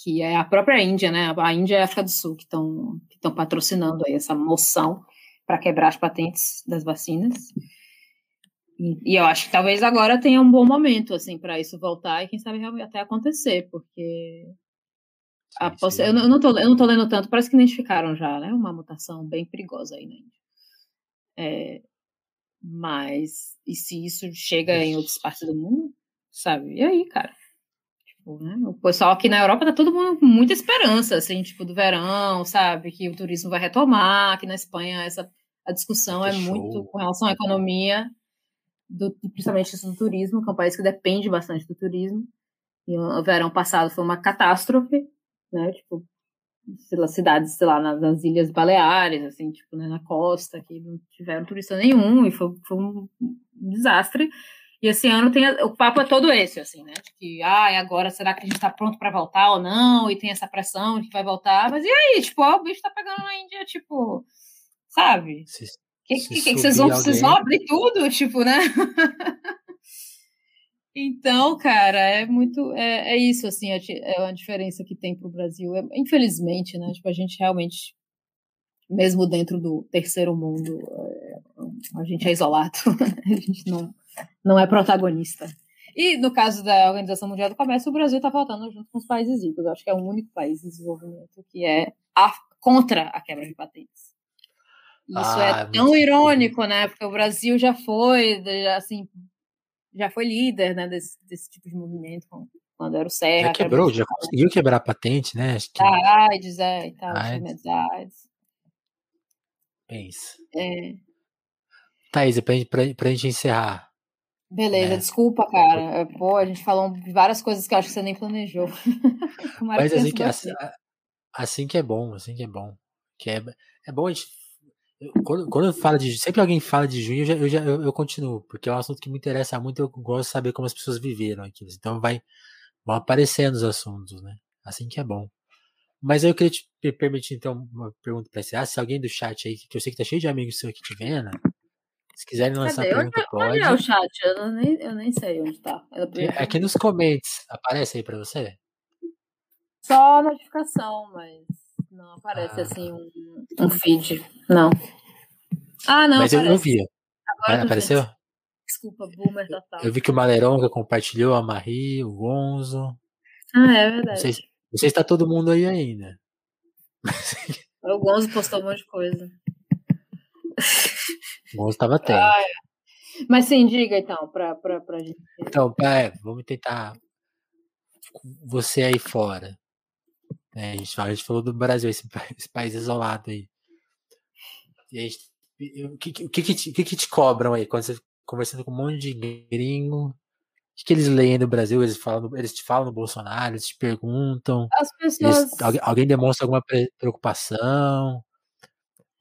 que é a própria Índia, né, a Índia e a África do Sul que estão que patrocinando aí essa moção para quebrar as patentes das vacinas. E, e, eu acho que talvez agora tenha um bom momento assim para isso voltar e quem sabe até acontecer, porque a Eu, não, eu, não tô, eu não tô lendo tanto, parece que identificaram já, né? Uma mutação bem perigosa aí na Índia. É, mas, e se isso chega em outras partes do mundo, sabe? E aí, cara? Tipo, né? O pessoal aqui na Europa tá todo mundo com muita esperança, assim, tipo, do verão, sabe? Que o turismo vai retomar. Aqui na Espanha, essa, a discussão que é show. muito com relação à economia, do, principalmente isso do turismo, que é um país que depende bastante do turismo. E o verão passado foi uma catástrofe, né? Tipo, sei lá, cidades, sei lá, nas, nas, Ilhas Baleares, assim, tipo, né, na costa, que não tiveram turista nenhum, e foi, foi um, desastre. E esse ano tem o papo é todo esse, assim, né? De que, ah, agora será que a gente tá pronto para voltar ou não? E tem essa pressão de que vai voltar. Mas e aí? Tipo, ó, o bicho tá pegando na Índia, tipo, sabe? Se, que, se que, que, vocês vão, vocês vão abrir tudo, tipo, né? <laughs> Então, cara, é muito. É, é isso, assim, a, é a diferença que tem para o Brasil. É, infelizmente, né? Tipo, a gente realmente, mesmo dentro do terceiro mundo, é, a gente é isolado. <laughs> a gente não, não é protagonista. E no caso da Organização Mundial do Comércio, o Brasil está votando junto com os países ricos. Eu acho que é o único país em desenvolvimento que é a, contra a quebra de patentes. Isso ah, é tão irônico, né? Porque o Brasil já foi, assim, já foi líder né, desse, desse tipo de movimento quando era o Serra. Já quebrou, já conseguiu quebrar a patente, né? Acho que... Ah, AIDS, é, e tal, AIDS. AIDS. Pensa. É. Thaís, pra, pra, pra gente encerrar. Beleza, né? desculpa, cara. É, pô, a gente falou várias coisas que eu acho que você nem planejou. <laughs> Mas assim que, assim, assim que é bom, assim que é bom. Que é, é bom a gente quando, quando eu falo de sempre alguém fala de junho, eu, já, eu, já, eu, eu, continuo, porque é um assunto que me interessa muito, eu gosto de saber como as pessoas viveram aquilo. Então vai vão aparecendo os assuntos, né? Assim que é bom. Mas eu queria te permitir, então, uma pergunta para você. Ah, se alguém do chat aí, que eu sei que tá cheio de amigos seus aqui te vendo, se quiserem lançar Cadê? pergunta, onde, pode. Onde é o chat? Eu nem, eu nem sei onde tá. É aqui nos comentários. Aparece aí para você? Só notificação, mas não aparece ah. assim um, um, feed. Não. Ah, não. Mas aparece. eu não via. Agora ah, apareceu? Vendo. Desculpa, boomer total. Eu vi que o Maleronga compartilhou, a Marie, o Gonzo. Ah, é verdade. Não sei, não sei se tá todo mundo aí ainda. <laughs> O Gonzo postou um monte de coisa. O Gonzo tava <laughs> atento. Ah, é. Mas sim, diga então, pra, pra, pra gente. Então, é, vamos tentar. Você aí fora. É, a, gente, a gente falou do Brasil, esse, esse país isolado aí. E a gente, o que, que, que, que, que te cobram aí quando você conversando com um monte de gringo. O que, que eles leem no Brasil? Eles, falam, eles te falam no Bolsonaro, eles te perguntam. As pessoas. Eles, alguém, alguém, demonstra alguma preocupação?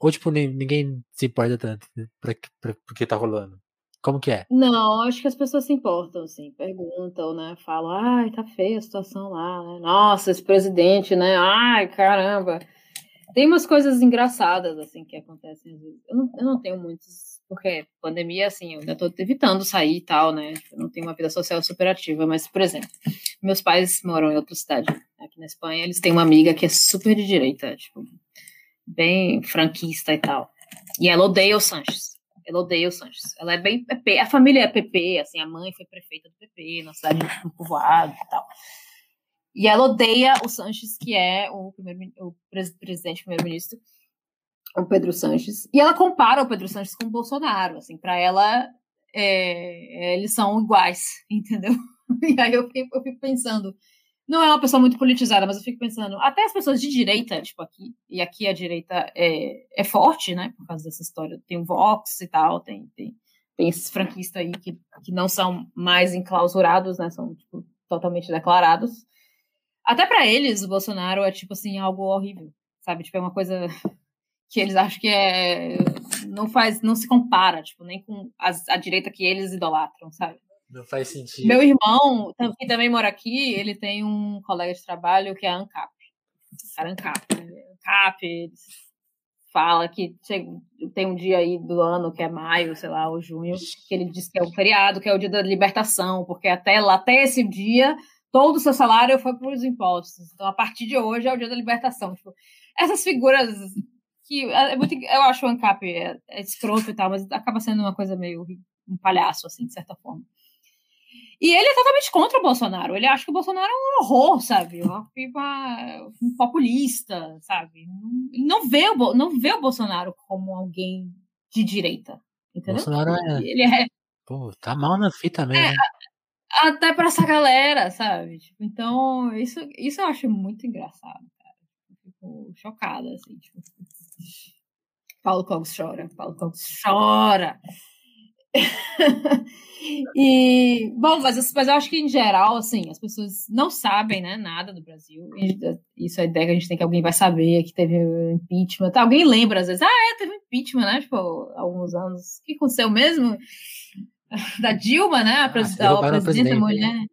Ou, tipo, ninguém se importa tanto né, pra, pra, pro que tá rolando? Como que é? Não, acho que as pessoas se importam, assim, perguntam, né? Falam, ai, tá feia a situação lá, né? Nossa, esse presidente, né? Ai, caramba. Tem umas coisas engraçadas, assim, que acontecem. Eu não, eu não tenho muitos porque pandemia, assim, eu ainda tô evitando sair e tal, né? Eu não tenho uma vida social super ativa, mas, por exemplo, meus pais moram em outra cidade, aqui na Espanha, eles têm uma amiga que é super de direita, tipo, bem franquista e tal. E ela odeia o Sanches. Ela odeia o Sanches. Ela é bem PP. A família é PP, assim, a mãe foi prefeita do PP, na cidade de povoado e tal. E ela odeia o Sanches, que é o, primeiro, o presidente, primeiro-ministro, o Pedro Sanches. E ela compara o Pedro Sanches com o Bolsonaro, assim, para ela é, eles são iguais, <laughs> entendeu? E aí eu fico, eu fico, pensando, não é uma pessoa muito politizada, mas eu fico pensando, até as pessoas de direita, tipo aqui, e aqui a direita é, é forte, né, por causa dessa história, tem o Vox e tal, tem, tem, tem esses franquistas aí que, que não são mais enclausurados, né, são, tipo, totalmente declarados. Até para eles, o Bolsonaro é, tipo assim, algo horrível, sabe? Tipo, é uma coisa que eles acham que é não faz, não se compara, tipo, nem com a, a direita que eles idolatram, sabe? Não faz sentido. Meu irmão, que também mora aqui, ele tem um colega de trabalho que é ANCAP. Cara, ANCAP. Né? ANCAP, fala que tem um dia aí do ano, que é maio, sei lá, ou junho, que ele diz que é o feriado, que é o dia da libertação, porque até lá, até esse dia, todo o seu salário foi para os impostos. Então, a partir de hoje, é o dia da libertação. Tipo, essas figuras que é, é muito, eu acho o ANCAP é, é escroto e tal, mas acaba sendo uma coisa meio um palhaço, assim, de certa forma. E ele é totalmente contra o Bolsonaro. Ele acha que o Bolsonaro é um horror, sabe? Um populista, sabe? Ele não vê, o, não vê o Bolsonaro como alguém de direita. Entendeu? Bolsonaro é. Ele é. Pô, tá mal na fita mesmo. É, até pra essa galera, sabe? Tipo, então, isso, isso eu acho muito engraçado, cara. Fico chocada, assim. Tipo, Paulo Cogos chora, Paulo Cogos chora. <laughs> e, bom, mas, mas eu acho que em geral, assim, as pessoas não sabem, né, nada do Brasil. Isso é a ideia que a gente tem que alguém vai saber que teve impeachment. Tá, alguém lembra, às vezes, ah, é, teve impeachment, né, tipo, há alguns anos. O que aconteceu mesmo? <laughs> Da Dilma, né, a, pres ah, a presidenta mulher.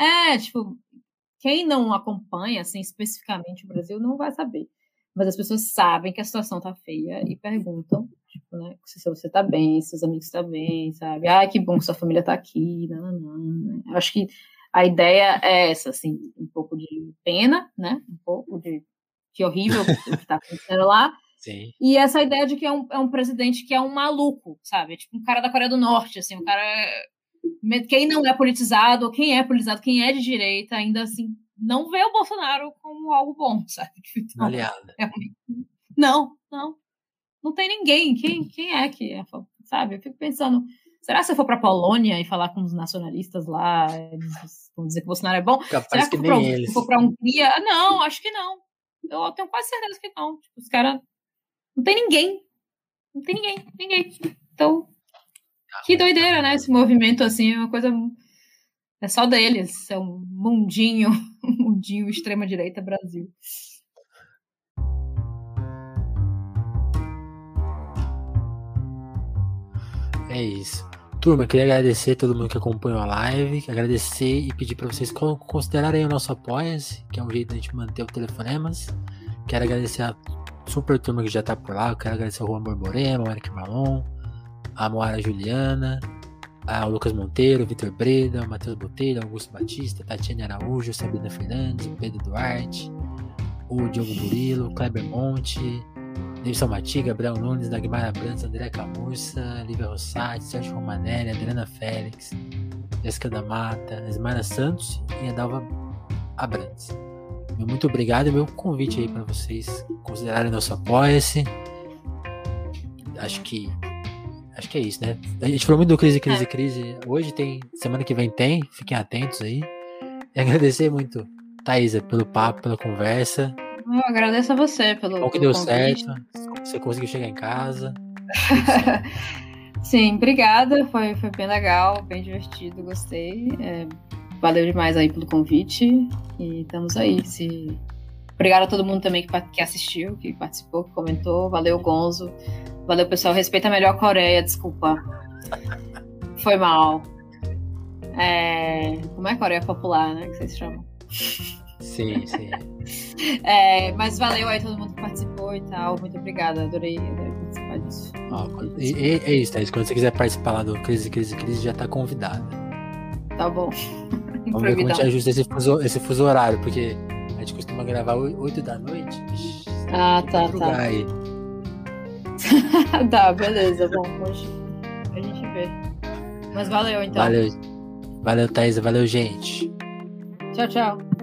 É, tipo, quem não acompanha, assim, especificamente o Brasil não vai saber mas as pessoas sabem que a situação tá feia e perguntam, tipo, né, se você tá bem, se seus amigos estão tá bem, sabe? Ah, que bom que sua família tá aqui, não, não, não. Eu acho que a ideia é essa, assim, um pouco de pena, né? Um pouco de que horrível o que tá acontecendo lá. <laughs> Sim. E essa ideia de que é um, é um presidente que é um maluco, sabe? É tipo um cara da Coreia do Norte, assim, um cara quem não é politizado, ou quem é politizado, quem é de direita, ainda assim, não vê o Bolsonaro como algo bom, <laughs> sabe? Então, Aliado. É, não, não. Não tem ninguém. Quem, quem é que é, sabe? Eu fico pensando, será que se eu for para Polônia e falar com os nacionalistas lá, eles vão dizer que o Bolsonaro é bom? Capaz será que, que nem eles. Se for para Hungria, não, acho que não. Eu tenho quase certeza que não. Tipo, os caras não tem ninguém. Não tem ninguém, ninguém. Então, que doideira, né? Esse movimento assim é uma coisa é só deles, é um mundinho, <laughs> mundinho extrema direita Brasil. É isso. Turma, queria agradecer a todo mundo que acompanhou a live, agradecer e pedir para vocês considerarem o nosso apoia-se, que é um jeito de a gente manter o telefonemas. Quero agradecer a super turma que já tá por lá, quero agradecer ao Juan Borborema, o Eric Malon, a Moara Juliana, o Lucas Monteiro, Vitor Breda, Matheus Botelho, Augusto Batista, Tatiane Araújo, Sabrina Fernandes, Pedro Duarte, o Diogo Burilo, o Kleber Monte, Davidson Mati, Gabriel Nunes, Dagmar Abrantes, André Camurça, Lívia Rossati, Sérgio Romanelli, Adriana Félix, Jéssica da Mata, Esmara Santos e a Dalva Abrantes. Muito obrigado e meu convite aí para vocês considerarem nosso apoia-se. Acho que acho que é isso, né? A gente falou muito do crise, crise, é. crise. Hoje tem, semana que vem tem, fiquem atentos aí. E <laughs> agradecer muito, Thaisa, pelo papo, pela conversa. Eu agradeço a você pelo. Bom que deu convite. certo. Você conseguiu chegar em casa. <laughs> Sim, obrigada. Foi, foi bem legal, bem divertido, gostei. É, valeu demais aí pelo convite. E estamos aí. Se... Obrigado a todo mundo também que, que assistiu, que participou, que comentou. Valeu, Gonzo. Valeu, pessoal. Respeita melhor a Coreia, desculpa. Foi mal. É... Como é Coreia Popular, né? Que vocês chamam? Sim, sim. <laughs> É, mas valeu aí todo mundo que participou e tal. Muito obrigada, adorei, adorei participar disso. Ó, e, e, é isso, Thaís. Quando você quiser participar lá do Crise, Crise, Crise, já tá convidada. Tá bom. <laughs> Vamos ver como a gente ajusta esse fuso, esse fuso horário, porque a gente costuma gravar 8 da noite. Ah, tá, tá. Aí. <laughs> tá, beleza. Bom, hoje a gente vê. Mas valeu, então. Valeu. Valeu, Thaisa. Valeu, gente. Tchau, tchau.